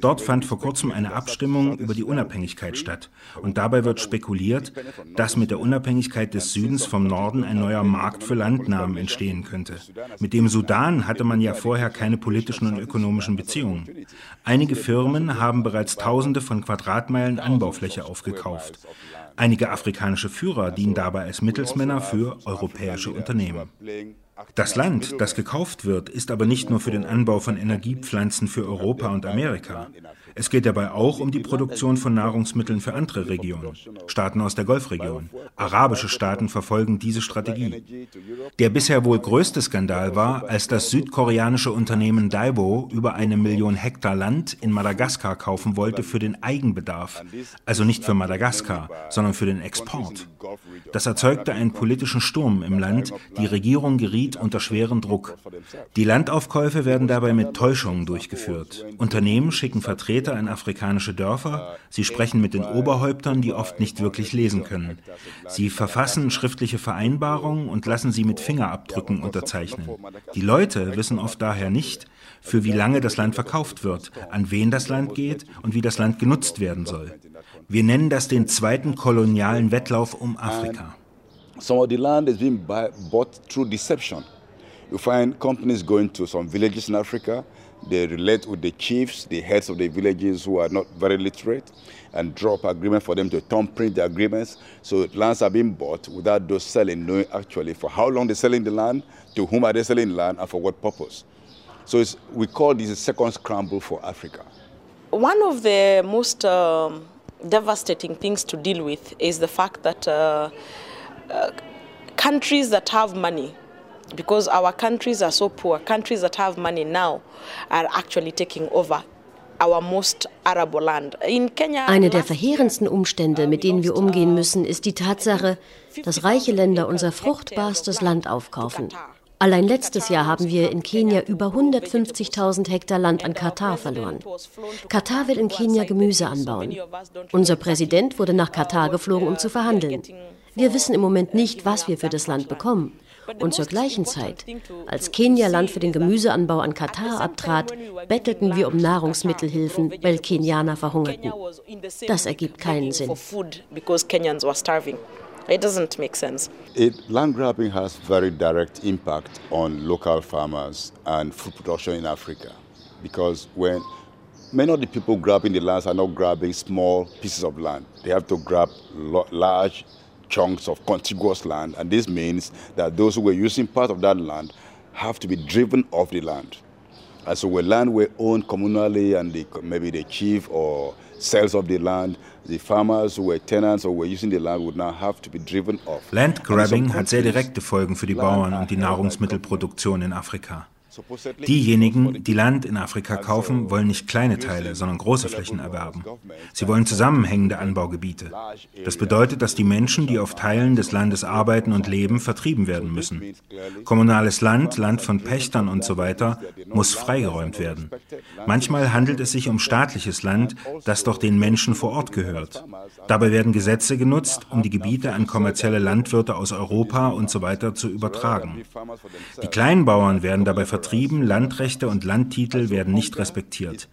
Dort fand vor kurzem eine Abstimmung über die Unabhängigkeit statt. Und dabei wird spekuliert, dass mit der Unabhängigkeit des Südens vom Norden ein neuer Markt für Landnahmen entstehen könnte. Mit dem Sudan hatte man ja vorher keine politischen und ökonomischen Beziehungen. Einige Firmen haben bereits Tausende von Quadratmeilen Anbaufläche aufgekauft. Einige afrikanische Führer dienen dabei als Mittelsmänner für europäische Unternehmen. Das Land, das gekauft wird, ist aber nicht nur für den Anbau von Energiepflanzen für Europa und Amerika. Es geht dabei auch um die Produktion von Nahrungsmitteln für andere Regionen, Staaten aus der Golfregion. Arabische Staaten verfolgen diese Strategie. Der bisher wohl größte Skandal war, als das südkoreanische Unternehmen Daibo über eine Million Hektar Land in Madagaskar kaufen wollte für den Eigenbedarf, also nicht für Madagaskar, sondern für den Export. Das erzeugte einen politischen Sturm im Land, die Regierung geriet unter schweren Druck. Die Landaufkäufe werden dabei mit Täuschungen durchgeführt. Unternehmen schicken Vertreter Vertreter in afrikanische Dörfer. Sie sprechen mit den Oberhäuptern, die oft nicht wirklich lesen können. Sie verfassen schriftliche Vereinbarungen und lassen sie mit Fingerabdrücken unterzeichnen. Die Leute wissen oft daher nicht, für wie lange das Land verkauft wird, an wen das Land geht und wie das Land genutzt werden soll. Wir nennen das den zweiten kolonialen Wettlauf um Afrika. Some of the land is being bought through deception. You find companies going to some villages in Africa They relate with the chiefs, the heads of the villages who are not very literate, and drop agreement for them to thumbprint the agreements. So lands are being bought without those selling knowing actually for how long they're selling the land, to whom are they selling land, and for what purpose. So we call this a second scramble for Africa. One of the most um, devastating things to deal with is the fact that uh, uh, countries that have money because our countries are so poor. Countries that have money now are actually taking over Eine der verheerendsten Umstände, mit denen wir umgehen müssen, ist die Tatsache, dass reiche Länder unser fruchtbarstes Land aufkaufen. Allein letztes Jahr haben wir in Kenia über 150.000 Hektar Land an Katar verloren. Katar will in Kenia Gemüse anbauen. Unser Präsident wurde nach Katar geflogen, um zu verhandeln. Wir wissen im Moment nicht, was wir für das Land bekommen. Und zur gleichen Zeit, als Kenia Land für den Gemüseanbau an Katar abtrat, bettelten wir um Nahrungsmittelhilfen, weil Kenianer verhungerten. Das ergibt keinen Sinn. It doesn't make sense. It, land grabbing has very direct impact on local farmers and food production in Africa because when many of the people grabbing the lands are not grabbing small pieces of land. They have to grab large chunks of contiguous land, and this means that those who were using part of that land have to be driven off the land. And so when land were owned communally and the, maybe the chief or sales of the land, the farmers who were tenants or were using the land would now have to be driven off. Land grabbing hat sehr direkte Folgen für die Bauern und die Nahrungsmittelproduktion in Afrika. Diejenigen, die Land in Afrika kaufen, wollen nicht kleine Teile, sondern große Flächen erwerben. Sie wollen zusammenhängende Anbaugebiete. Das bedeutet, dass die Menschen, die auf Teilen des Landes arbeiten und leben, vertrieben werden müssen. Kommunales Land, Land von Pächtern und so weiter, muss freigeräumt werden. Manchmal handelt es sich um staatliches Land, das doch den Menschen vor Ort gehört. Dabei werden Gesetze genutzt, um die Gebiete an kommerzielle Landwirte aus Europa und so weiter zu übertragen. Die Kleinbauern werden dabei vertrieben vertrieben, Landrechte und Landtitel werden nicht respektiert.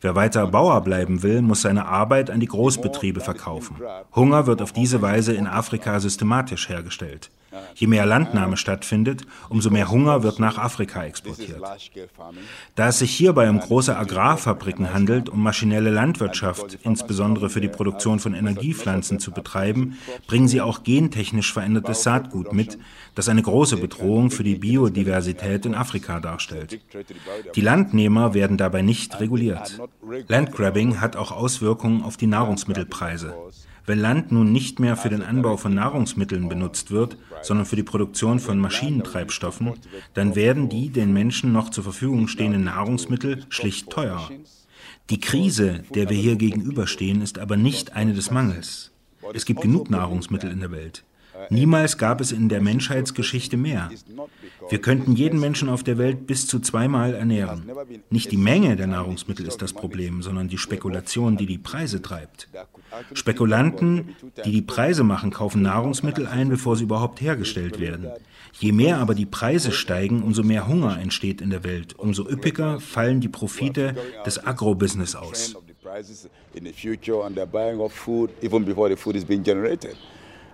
Wer weiter Bauer bleiben will, muss seine Arbeit an die Großbetriebe verkaufen. Hunger wird auf diese Weise in Afrika systematisch hergestellt. Je mehr Landnahme stattfindet, umso mehr Hunger wird nach Afrika exportiert. Da es sich hierbei um große Agrarfabriken handelt, um maschinelle Landwirtschaft, insbesondere für die Produktion von Energiepflanzen, zu betreiben, bringen sie auch gentechnisch verändertes Saatgut mit, das eine große Bedrohung für die Biodiversität in Afrika darstellt. Die Landnehmer werden dabei nicht reguliert. Landgrabbing hat auch Auswirkungen auf die Nahrungsmittelpreise. Wenn Land nun nicht mehr für den Anbau von Nahrungsmitteln benutzt wird, sondern für die Produktion von Maschinentreibstoffen, dann werden die den Menschen noch zur Verfügung stehenden Nahrungsmittel schlicht teuer. Die Krise, der wir hier gegenüberstehen, ist aber nicht eine des Mangels. Es gibt genug Nahrungsmittel in der Welt. Niemals gab es in der Menschheitsgeschichte mehr. Wir könnten jeden Menschen auf der Welt bis zu zweimal ernähren. Nicht die Menge der Nahrungsmittel ist das Problem, sondern die Spekulation, die die Preise treibt. Spekulanten, die die Preise machen, kaufen Nahrungsmittel ein, bevor sie überhaupt hergestellt werden. Je mehr aber die Preise steigen, umso mehr Hunger entsteht in der Welt, umso üppiger fallen die Profite des Agrobusiness aus. And,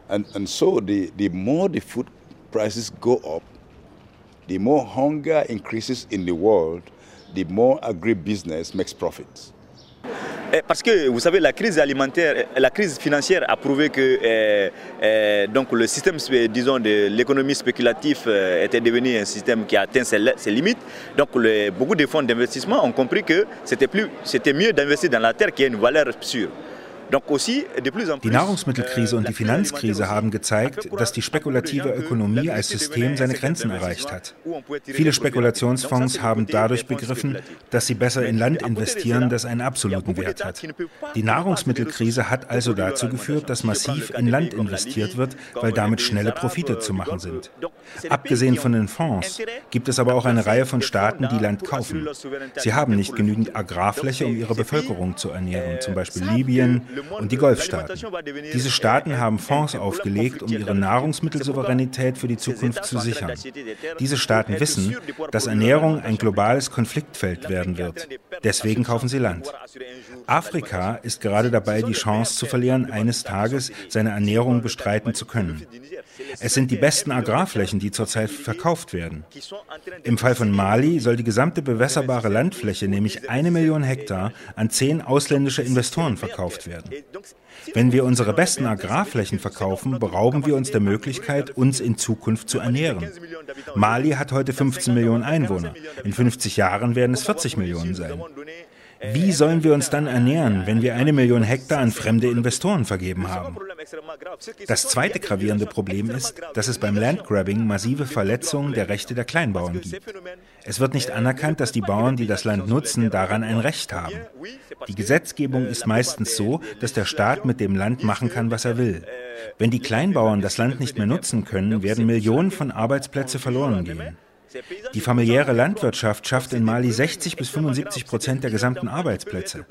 and so the, the more the food prices go up, the more hunger increases in the world, the more agribusiness makes profits. Eh, parce que vous savez, la crise alimentaire, la crise financière a prouvé que eh, eh, donc le système, disons, de l'économie spéculative eh, était devenu un système qui a atteint ses, ses limites. Donc les, beaucoup de fonds d'investissement ont compris que c'était mieux d'investir dans la terre qui a une valeur sûre. Die Nahrungsmittelkrise und die Finanzkrise haben gezeigt, dass die spekulative Ökonomie als System seine Grenzen erreicht hat. Viele Spekulationsfonds haben dadurch begriffen, dass sie besser in Land investieren, das einen absoluten Wert hat. Die Nahrungsmittelkrise hat also dazu geführt, dass massiv in Land investiert wird, weil damit schnelle Profite zu machen sind. Abgesehen von den Fonds gibt es aber auch eine Reihe von Staaten, die Land kaufen. Sie haben nicht genügend Agrarfläche, um ihre Bevölkerung zu ernähren, zum Beispiel Libyen, und die Golfstaaten. Diese Staaten haben Fonds aufgelegt, um ihre Nahrungsmittelsouveränität für die Zukunft zu sichern. Diese Staaten wissen, dass Ernährung ein globales Konfliktfeld werden wird. Deswegen kaufen sie Land. Afrika ist gerade dabei, die Chance zu verlieren, eines Tages seine Ernährung bestreiten zu können. Es sind die besten Agrarflächen, die zurzeit verkauft werden. Im Fall von Mali soll die gesamte bewässerbare Landfläche, nämlich eine Million Hektar, an zehn ausländische Investoren verkauft werden. Wenn wir unsere besten Agrarflächen verkaufen, berauben wir uns der Möglichkeit, uns in Zukunft zu ernähren. Mali hat heute 15 Millionen Einwohner. In 50 Jahren werden es 40 Millionen sein. Wie sollen wir uns dann ernähren, wenn wir eine Million Hektar an fremde Investoren vergeben haben? Das zweite gravierende Problem ist, dass es beim Landgrabbing massive Verletzungen der Rechte der Kleinbauern gibt. Es wird nicht anerkannt, dass die Bauern, die das Land nutzen, daran ein Recht haben. Die Gesetzgebung ist meistens so, dass der Staat mit dem Land machen kann, was er will. Wenn die Kleinbauern das Land nicht mehr nutzen können, werden Millionen von Arbeitsplätzen verloren gehen. Die familiäre Landwirtschaft schafft in Mali 60 bis 75 Prozent der gesamten Arbeitsplätze.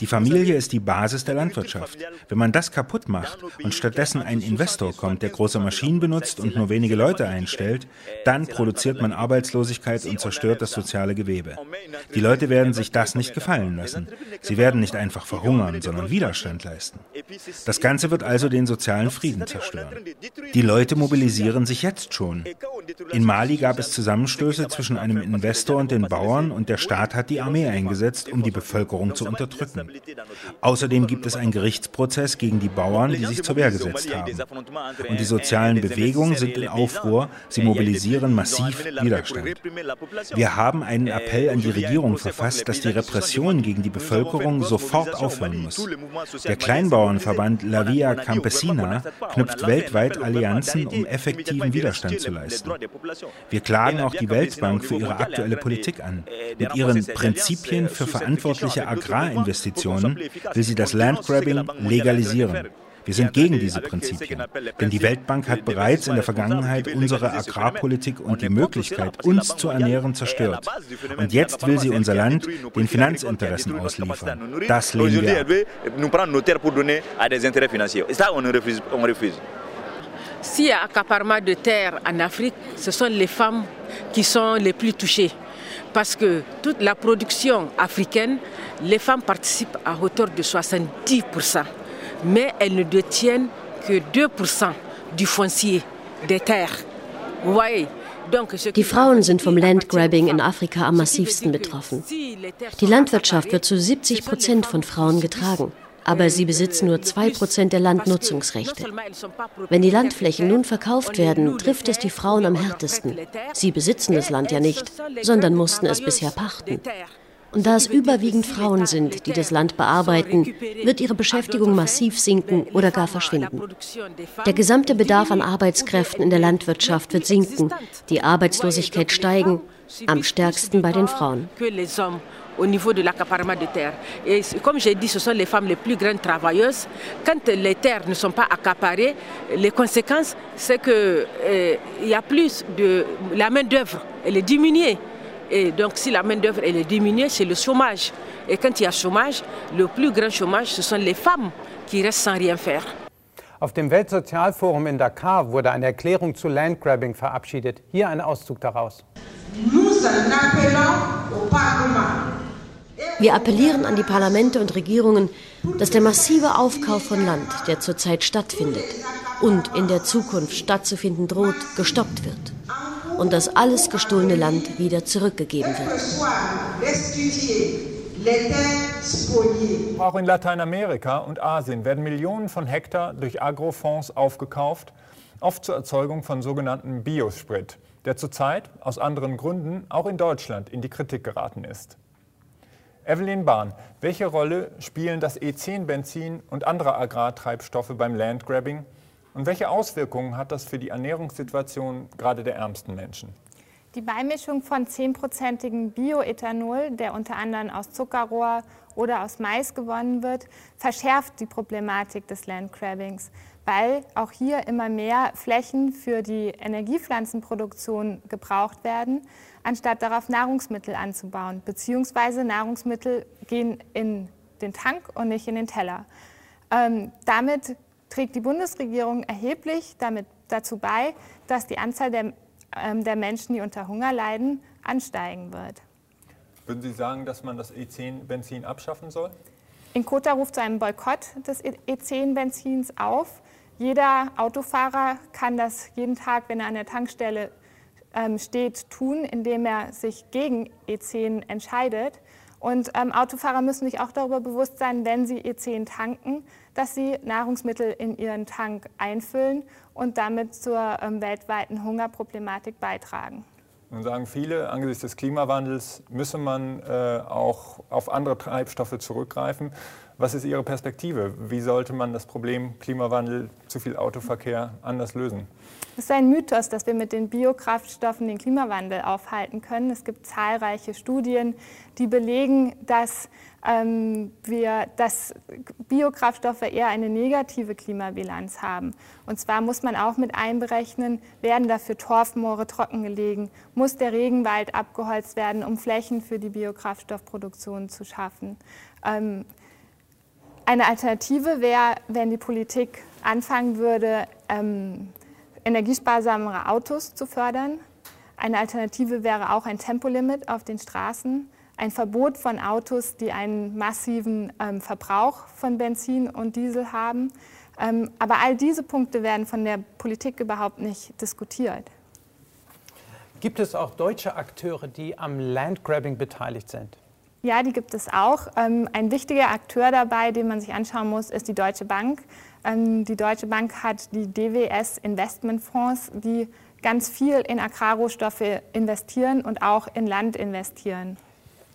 Die Familie ist die Basis der Landwirtschaft. Wenn man das kaputt macht und stattdessen ein Investor kommt, der große Maschinen benutzt und nur wenige Leute einstellt, dann produziert man Arbeitslosigkeit und zerstört das soziale Gewebe. Die Leute werden sich das nicht gefallen lassen. Sie werden nicht einfach verhungern, sondern Widerstand leisten. Das Ganze wird also den sozialen Frieden zerstören. Die Leute mobilisieren sich jetzt schon. In Mali gab es Zusammenstöße zwischen einem Investor und den Bauern und der Staat hat die Armee eingesetzt, um die Bevölkerung zu unterdrücken. Außerdem gibt es einen Gerichtsprozess gegen die Bauern, die sich zur Wehr gesetzt haben. Und die sozialen Bewegungen sind in Aufruhr, sie mobilisieren massiv Widerstand. Wir haben einen Appell an die Regierung verfasst, dass die Repression gegen die Bevölkerung sofort aufhören muss. Der Kleinbauernverband La Via Campesina knüpft weltweit Allianzen, um effektiven Widerstand zu leisten. Wir klagen auch die Weltbank für ihre aktuelle Politik an. Mit ihren Prinzipien für verantwortliche Agrarinvestitionen will sie das Landgrabbing legalisieren. Wir sind gegen diese Prinzipien. Denn die Weltbank hat bereits in der Vergangenheit unsere Agrarpolitik und die Möglichkeit, uns zu ernähren, zerstört. Und jetzt will sie unser Land den Finanzinteressen ausliefern. Das lehnen wir ab. S'il y a accaparement de terre en Afrique, ce sont les femmes qui sont les plus touchées. Parce que toute la production africaine, les femmes participent à hauteur de 70%. Mais elles ne détiennent que 2% du foncier des terres. Vous voyez? Die Frauen sind vom Landgrabbing in Afrika am massivsten betroffen. Die Landwirtschaft wird zu 70 Prozent von Frauen getragen aber sie besitzen nur 2% der Landnutzungsrechte. Wenn die Landflächen nun verkauft werden, trifft es die Frauen am härtesten. Sie besitzen das Land ja nicht, sondern mussten es bisher pachten. Und da es überwiegend Frauen sind, die das Land bearbeiten, wird ihre Beschäftigung massiv sinken oder gar verschwinden. Der gesamte Bedarf an Arbeitskräften in der Landwirtschaft wird sinken, die Arbeitslosigkeit steigen, am stärksten bei den Frauen. Au niveau de l'accaparement de terres. Et comme j'ai dit, ce sont les femmes les plus grandes travailleuses. Quand les terres ne sont pas accaparées, les conséquences, c'est qu'il euh, y a plus de... La main-d'œuvre, elle est diminuée. Et donc, si la main-d'œuvre est diminuée, c'est le chômage. Et quand il y a chômage, le plus grand chômage, ce sont les femmes qui restent sans rien faire. Auf dem Weltsozialforum in Dakar wurde eine Erklärung zu Landgrabbing verabschiedet. Hier ein Auszug daraus. Nous en appelons au Parlement wir appellieren an die Parlamente und Regierungen, dass der massive Aufkauf von Land, der zurzeit stattfindet und in der Zukunft stattzufinden droht, gestoppt wird und dass alles gestohlene Land wieder zurückgegeben wird. Auch in Lateinamerika und Asien werden Millionen von Hektar durch Agrofonds aufgekauft, oft zur Erzeugung von sogenannten Biosprit, der zurzeit aus anderen Gründen auch in Deutschland in die Kritik geraten ist. Evelyn Bahn, welche Rolle spielen das E10-Benzin und andere Agrartreibstoffe beim Landgrabbing? Und welche Auswirkungen hat das für die Ernährungssituation gerade der ärmsten Menschen? Die Beimischung von 10%igem Bioethanol, der unter anderem aus Zuckerrohr oder aus Mais gewonnen wird, verschärft die Problematik des Landgrabbings, weil auch hier immer mehr Flächen für die Energiepflanzenproduktion gebraucht werden, anstatt darauf Nahrungsmittel anzubauen. Beziehungsweise Nahrungsmittel gehen in den Tank und nicht in den Teller. Ähm, damit trägt die Bundesregierung erheblich damit dazu bei, dass die Anzahl der, ähm, der Menschen, die unter Hunger leiden, ansteigen wird. Würden Sie sagen, dass man das E10-Benzin abschaffen soll? In Kota ruft zu einem Boykott des E10-Benzins auf. Jeder Autofahrer kann das jeden Tag, wenn er an der Tankstelle ähm, steht, tun, indem er sich gegen E10 entscheidet. Und ähm, Autofahrer müssen sich auch darüber bewusst sein, wenn sie E10 tanken, dass sie Nahrungsmittel in ihren Tank einfüllen und damit zur ähm, weltweiten Hungerproblematik beitragen. Nun sagen viele, angesichts des Klimawandels müsse man äh, auch auf andere Treibstoffe zurückgreifen. Was ist Ihre Perspektive? Wie sollte man das Problem Klimawandel, zu viel Autoverkehr anders lösen? Es ist ein Mythos, dass wir mit den Biokraftstoffen den Klimawandel aufhalten können. Es gibt zahlreiche Studien, die belegen, dass, ähm, wir, dass Biokraftstoffe eher eine negative Klimabilanz haben. Und zwar muss man auch mit einberechnen, werden dafür Torfmoore trockengelegen, muss der Regenwald abgeholzt werden, um Flächen für die Biokraftstoffproduktion zu schaffen. Ähm, eine Alternative wäre, wenn die Politik anfangen würde, ähm, energiesparsamere Autos zu fördern. Eine Alternative wäre auch ein Tempolimit auf den Straßen, ein Verbot von Autos, die einen massiven ähm, Verbrauch von Benzin und Diesel haben. Ähm, aber all diese Punkte werden von der Politik überhaupt nicht diskutiert. Gibt es auch deutsche Akteure, die am Landgrabbing beteiligt sind? Ja, die gibt es auch. Ähm, ein wichtiger Akteur dabei, den man sich anschauen muss, ist die Deutsche Bank. Ähm, die Deutsche Bank hat die DWS Investmentfonds, die ganz viel in Agrarrohstoffe investieren und auch in Land investieren.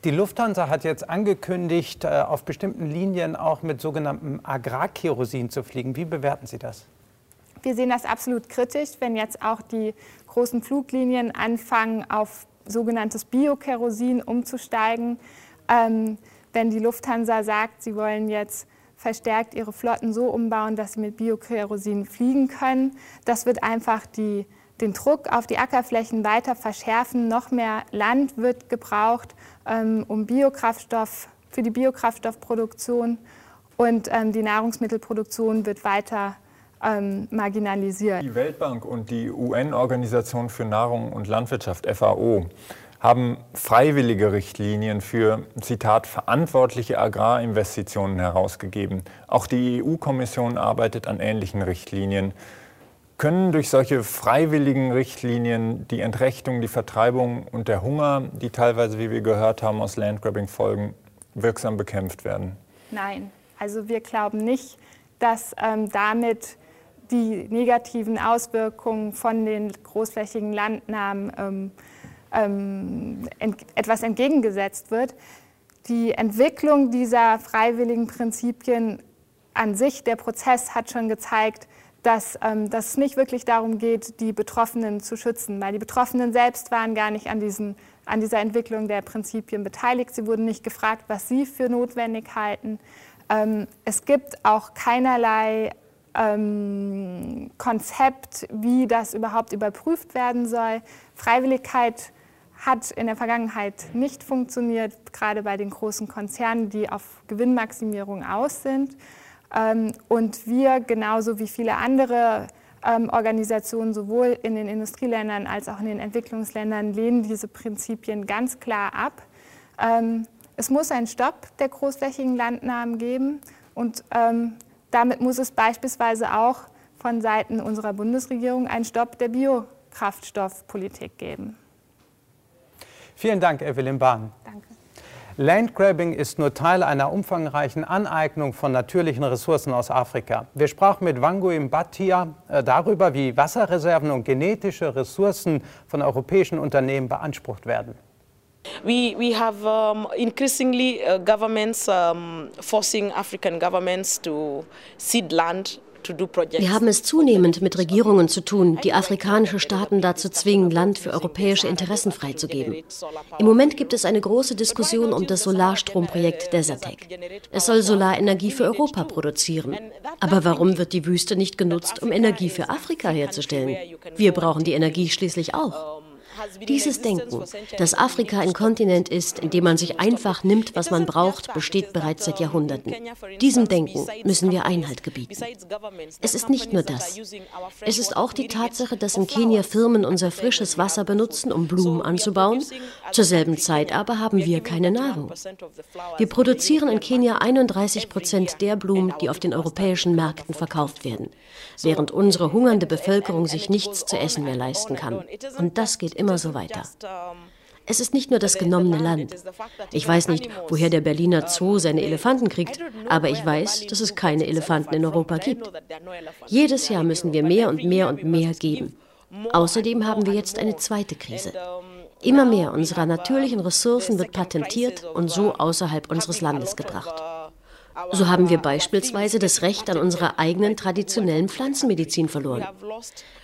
Die Lufthansa hat jetzt angekündigt, äh, auf bestimmten Linien auch mit sogenanntem Agrarkerosin zu fliegen. Wie bewerten Sie das? Wir sehen das absolut kritisch, wenn jetzt auch die großen Fluglinien anfangen, auf sogenanntes Biokerosin umzusteigen. Ähm, wenn die Lufthansa sagt, sie wollen jetzt verstärkt ihre Flotten so umbauen, dass sie mit Biokerosin fliegen können. Das wird einfach die, den Druck auf die Ackerflächen weiter verschärfen. Noch mehr Land wird gebraucht ähm, um Biokraftstoff, für die Biokraftstoffproduktion und ähm, die Nahrungsmittelproduktion wird weiter ähm, marginalisiert. Die Weltbank und die UN-Organisation für Nahrung und Landwirtschaft, FAO, haben freiwillige Richtlinien für, Zitat, verantwortliche Agrarinvestitionen herausgegeben. Auch die EU-Kommission arbeitet an ähnlichen Richtlinien. Können durch solche freiwilligen Richtlinien die Entrechtung, die Vertreibung und der Hunger, die teilweise, wie wir gehört haben, aus Landgrabbing folgen, wirksam bekämpft werden? Nein, also wir glauben nicht, dass ähm, damit die negativen Auswirkungen von den großflächigen Landnahmen ähm, ähm, ent etwas entgegengesetzt wird. Die Entwicklung dieser freiwilligen Prinzipien an sich, der Prozess hat schon gezeigt, dass, ähm, dass es nicht wirklich darum geht, die Betroffenen zu schützen, weil die Betroffenen selbst waren gar nicht an, diesen, an dieser Entwicklung der Prinzipien beteiligt. Sie wurden nicht gefragt, was sie für notwendig halten. Ähm, es gibt auch keinerlei ähm, Konzept, wie das überhaupt überprüft werden soll. Freiwilligkeit hat in der Vergangenheit nicht funktioniert, gerade bei den großen Konzernen, die auf Gewinnmaximierung aus sind. Ähm, und wir, genauso wie viele andere ähm, Organisationen, sowohl in den Industrieländern als auch in den Entwicklungsländern, lehnen diese Prinzipien ganz klar ab. Ähm, es muss einen Stopp der großflächigen Landnahmen geben und damit muss es beispielsweise auch von Seiten unserer Bundesregierung einen Stopp der Biokraftstoffpolitik geben. Vielen Dank, Evelyn Bahn. Danke. Landgrabbing ist nur Teil einer umfangreichen Aneignung von natürlichen Ressourcen aus Afrika. Wir sprachen mit Wangu Mbatia äh, darüber, wie Wasserreserven und genetische Ressourcen von europäischen Unternehmen beansprucht werden. We, we have um, increasingly uh, governments um, forcing African governments to cede land wir haben es zunehmend mit Regierungen zu tun, die afrikanische Staaten dazu zwingen, Land für europäische Interessen freizugeben. Im Moment gibt es eine große Diskussion um das Solarstromprojekt Desertec. Es soll Solarenergie für Europa produzieren. Aber warum wird die Wüste nicht genutzt, um Energie für Afrika herzustellen? Wir brauchen die Energie schließlich auch. Dieses Denken, dass Afrika ein Kontinent ist, in dem man sich einfach nimmt, was man braucht, besteht bereits seit Jahrhunderten. Diesem Denken müssen wir Einhalt gebieten. Es ist nicht nur das. Es ist auch die Tatsache, dass in Kenia Firmen unser frisches Wasser benutzen, um Blumen anzubauen. Zur selben Zeit aber haben wir keine Nahrung. Wir produzieren in Kenia 31 Prozent der Blumen, die auf den europäischen Märkten verkauft werden, während unsere hungernde Bevölkerung sich nichts zu essen mehr leisten kann. Und das geht immer immer so weiter. Es ist nicht nur das genommene Land. Ich weiß nicht, woher der Berliner Zoo seine Elefanten kriegt, aber ich weiß, dass es keine Elefanten in Europa gibt. Jedes Jahr müssen wir mehr und mehr und mehr geben. Außerdem haben wir jetzt eine zweite Krise. Immer mehr unserer natürlichen Ressourcen wird patentiert und so außerhalb unseres Landes gebracht. So haben wir beispielsweise das Recht an unserer eigenen traditionellen Pflanzenmedizin verloren.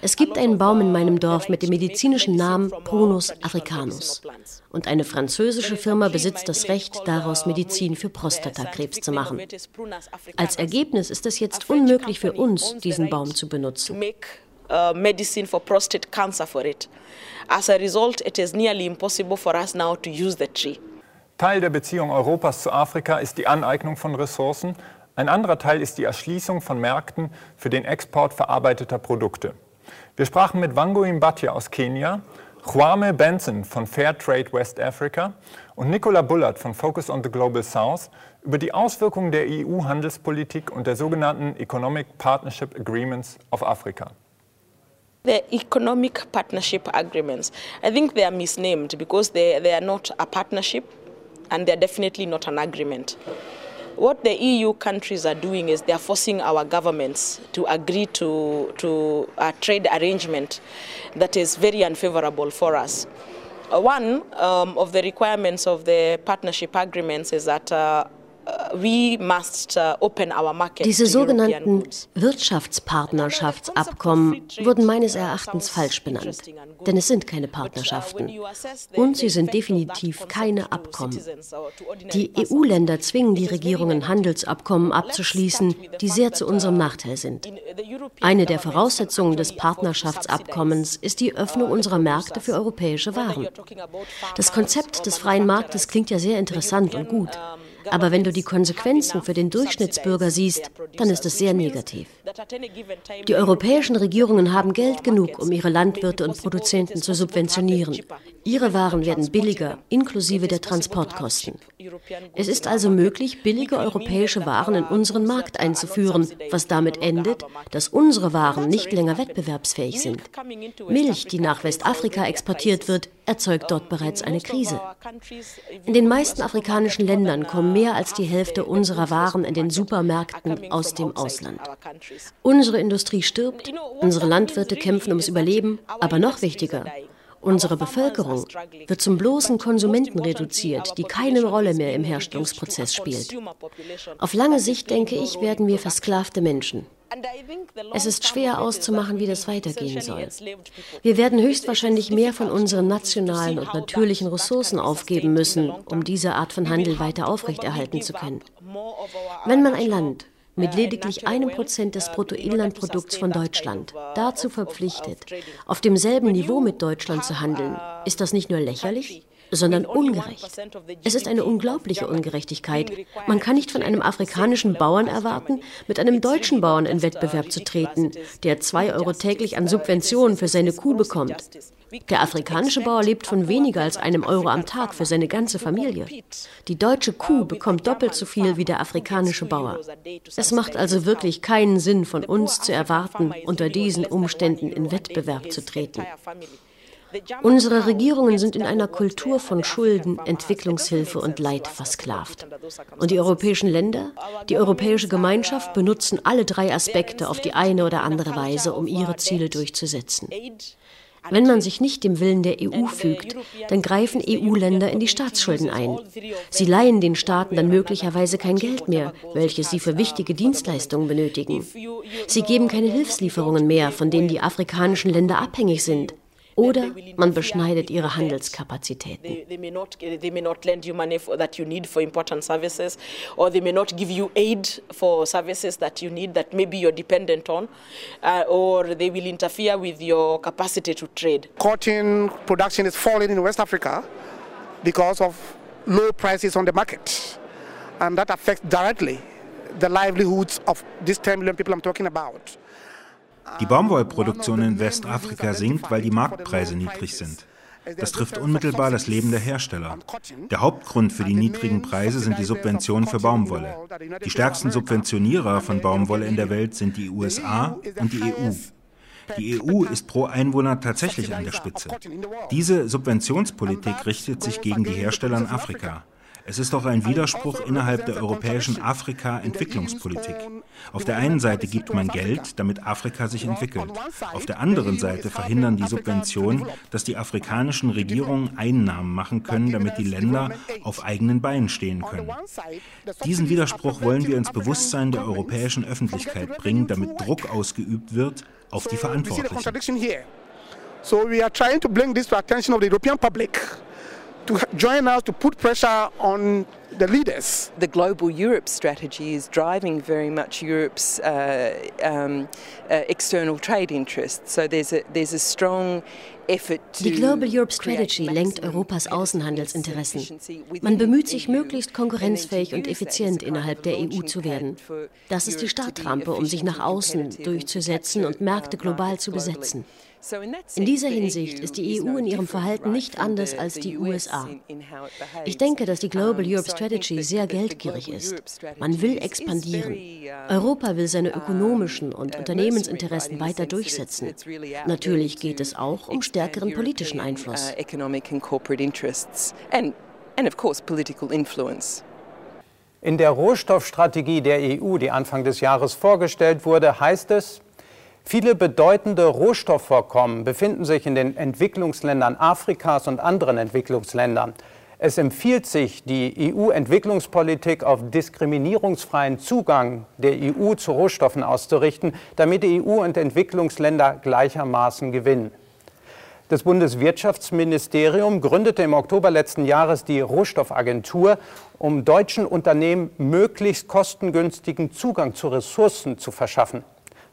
Es gibt einen Baum in meinem Dorf mit dem medizinischen Namen Prunus africanus. Und eine französische Firma besitzt das Recht, daraus Medizin für Prostatakrebs zu machen. Als Ergebnis ist es jetzt unmöglich für uns, diesen Baum zu benutzen. Uh, medicine for prostate cancer for it. As a result, it is nearly impossible for us now to use the tree. Teil der Beziehung Europas zu Afrika ist die Aneignung von Ressourcen. Ein anderer Teil ist die Erschließung von Märkten für den Export verarbeiteter Produkte. Wir sprachen mit Wango Mbatya aus Kenia, Juame Benson von Fairtrade West Africa und Nicola Bullard von Focus on the Global South über die Auswirkungen der EU-Handelspolitik und der sogenannten Economic Partnership Agreements auf Afrika. The economic partnership agreements, I think they are misnamed because they, they are not a partnership and they're definitely not an agreement. What the EU countries are doing is they're forcing our governments to agree to, to a trade arrangement that is very unfavorable for us. Uh, one um, of the requirements of the partnership agreements is that uh, Diese sogenannten Wirtschaftspartnerschaftsabkommen wurden meines Erachtens falsch benannt, denn es sind keine Partnerschaften und sie sind definitiv keine Abkommen. Die EU-Länder zwingen die Regierungen, Handelsabkommen abzuschließen, die sehr zu unserem Nachteil sind. Eine der Voraussetzungen des Partnerschaftsabkommens ist die Öffnung unserer Märkte für europäische Waren. Das Konzept des freien Marktes klingt ja sehr interessant und gut. Aber wenn du die Konsequenzen für den Durchschnittsbürger siehst, dann ist es sehr negativ. Die europäischen Regierungen haben Geld genug, um ihre Landwirte und Produzenten zu subventionieren. Ihre Waren werden billiger, inklusive der Transportkosten. Es ist also möglich, billige europäische Waren in unseren Markt einzuführen, was damit endet, dass unsere Waren nicht länger wettbewerbsfähig sind. Milch, die nach Westafrika exportiert wird, erzeugt dort bereits eine Krise. In den meisten afrikanischen Ländern kommen mehr als die Hälfte unserer Waren in den Supermärkten aus dem Ausland. Unsere Industrie stirbt, unsere Landwirte kämpfen ums Überleben, aber noch wichtiger, Unsere Bevölkerung wird zum bloßen Konsumenten reduziert, die keine Rolle mehr im Herstellungsprozess spielt. Auf lange Sicht, denke ich, werden wir versklavte Menschen. Es ist schwer auszumachen, wie das weitergehen soll. Wir werden höchstwahrscheinlich mehr von unseren nationalen und natürlichen Ressourcen aufgeben müssen, um diese Art von Handel weiter aufrechterhalten zu können. Wenn man ein Land mit lediglich einem Prozent des Bruttoinlandprodukts von Deutschland dazu verpflichtet, auf demselben Niveau mit Deutschland zu handeln, ist das nicht nur lächerlich, sondern ungerecht. Es ist eine unglaubliche Ungerechtigkeit. Man kann nicht von einem afrikanischen Bauern erwarten, mit einem deutschen Bauern in Wettbewerb zu treten, der zwei Euro täglich an Subventionen für seine Kuh bekommt. Der afrikanische Bauer lebt von weniger als einem Euro am Tag für seine ganze Familie. Die deutsche Kuh bekommt doppelt so viel wie der afrikanische Bauer. Es macht also wirklich keinen Sinn, von uns zu erwarten, unter diesen Umständen in Wettbewerb zu treten. Unsere Regierungen sind in einer Kultur von Schulden, Entwicklungshilfe und Leid versklavt. Und die europäischen Länder, die europäische Gemeinschaft benutzen alle drei Aspekte auf die eine oder andere Weise, um ihre Ziele durchzusetzen. Wenn man sich nicht dem Willen der EU fügt, dann greifen EU-Länder in die Staatsschulden ein. Sie leihen den Staaten dann möglicherweise kein Geld mehr, welches sie für wichtige Dienstleistungen benötigen. Sie geben keine Hilfslieferungen mehr, von denen die afrikanischen Länder abhängig sind. Oder man beschneidet ihre Handelskapazitäten. They may not lend you money that you need for important services, or they may not give you aid for services that you need that maybe you're dependent on, uh, or they will interfere with your capacity to trade. Cotton production is falling in West Africa because of low prices on the market, and that affects directly the livelihoods of these 10 million people I'm talking about. Die Baumwollproduktion in Westafrika sinkt, weil die Marktpreise niedrig sind. Das trifft unmittelbar das Leben der Hersteller. Der Hauptgrund für die niedrigen Preise sind die Subventionen für Baumwolle. Die stärksten Subventionierer von Baumwolle in der Welt sind die USA und die EU. Die EU ist pro Einwohner tatsächlich an der Spitze. Diese Subventionspolitik richtet sich gegen die Hersteller in Afrika. Es ist auch ein Widerspruch innerhalb der europäischen Afrika-Entwicklungspolitik. Auf der einen Seite gibt man Geld, damit Afrika sich entwickelt. Auf der anderen Seite verhindern die Subventionen, dass die afrikanischen Regierungen Einnahmen machen können, damit die Länder auf eigenen Beinen stehen können. Diesen Widerspruch wollen wir ins Bewusstsein der europäischen Öffentlichkeit bringen, damit Druck ausgeübt wird auf die Verantwortlichen. So we are trying to bring this to attention of the European public to join us to put pressure on the leaders. The global Europe strategy is driving very much Europe's uh, um, uh, external trade interests. So there's a, there's a strong die Global Europe Strategy lenkt Europas Außenhandelsinteressen. Man bemüht sich, möglichst konkurrenzfähig und effizient innerhalb der EU zu werden. Das ist die Startrampe, um sich nach außen durchzusetzen und Märkte global zu besetzen. In dieser Hinsicht ist die EU in ihrem Verhalten nicht anders als die USA. Ich denke, dass die Global Europe Strategy sehr geldgierig ist. Man will expandieren. Europa will seine ökonomischen und Unternehmensinteressen weiter durchsetzen. Natürlich geht es auch um stärkeren politischen Einfluss. In der Rohstoffstrategie der EU, die Anfang des Jahres vorgestellt wurde, heißt es, Viele bedeutende Rohstoffvorkommen befinden sich in den Entwicklungsländern Afrikas und anderen Entwicklungsländern. Es empfiehlt sich, die EU-Entwicklungspolitik auf diskriminierungsfreien Zugang der EU zu Rohstoffen auszurichten, damit die EU und Entwicklungsländer gleichermaßen gewinnen. Das Bundeswirtschaftsministerium gründete im Oktober letzten Jahres die Rohstoffagentur, um deutschen Unternehmen möglichst kostengünstigen Zugang zu Ressourcen zu verschaffen.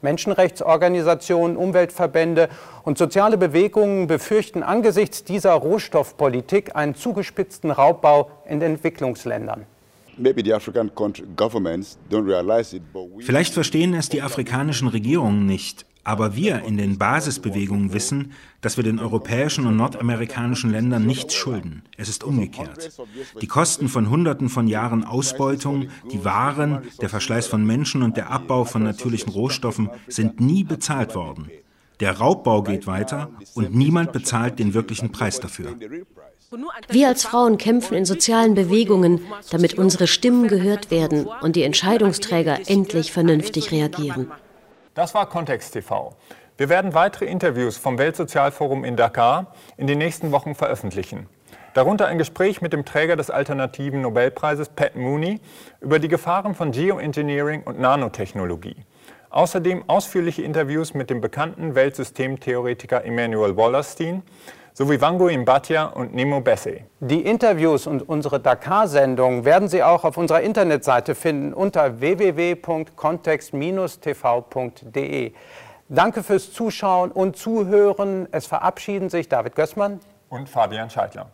Menschenrechtsorganisationen, Umweltverbände und soziale Bewegungen befürchten angesichts dieser Rohstoffpolitik einen zugespitzten Raubbau in Entwicklungsländern. Vielleicht verstehen es die afrikanischen Regierungen nicht, aber wir in den Basisbewegungen wissen, dass wir den europäischen und nordamerikanischen Ländern nichts schulden. Es ist umgekehrt. Die Kosten von Hunderten von Jahren Ausbeutung, die Waren, der Verschleiß von Menschen und der Abbau von natürlichen Rohstoffen sind nie bezahlt worden. Der Raubbau geht weiter und niemand bezahlt den wirklichen Preis dafür. Wir als Frauen kämpfen in sozialen Bewegungen, damit unsere Stimmen gehört werden und die Entscheidungsträger endlich vernünftig reagieren. Das war Kontext TV. Wir werden weitere Interviews vom Weltsozialforum in Dakar in den nächsten Wochen veröffentlichen. Darunter ein Gespräch mit dem Träger des alternativen Nobelpreises Pat Mooney über die Gefahren von Geoengineering und Nanotechnologie. Außerdem ausführliche Interviews mit dem bekannten Weltsystemtheoretiker Emmanuel Wallerstein sowie Wango Imbatia und Nemo Besse. Die Interviews und unsere Dakar-Sendung werden Sie auch auf unserer Internetseite finden unter www.kontext-tv.de. Danke fürs Zuschauen und Zuhören. Es verabschieden sich David Gößmann und Fabian Scheidler.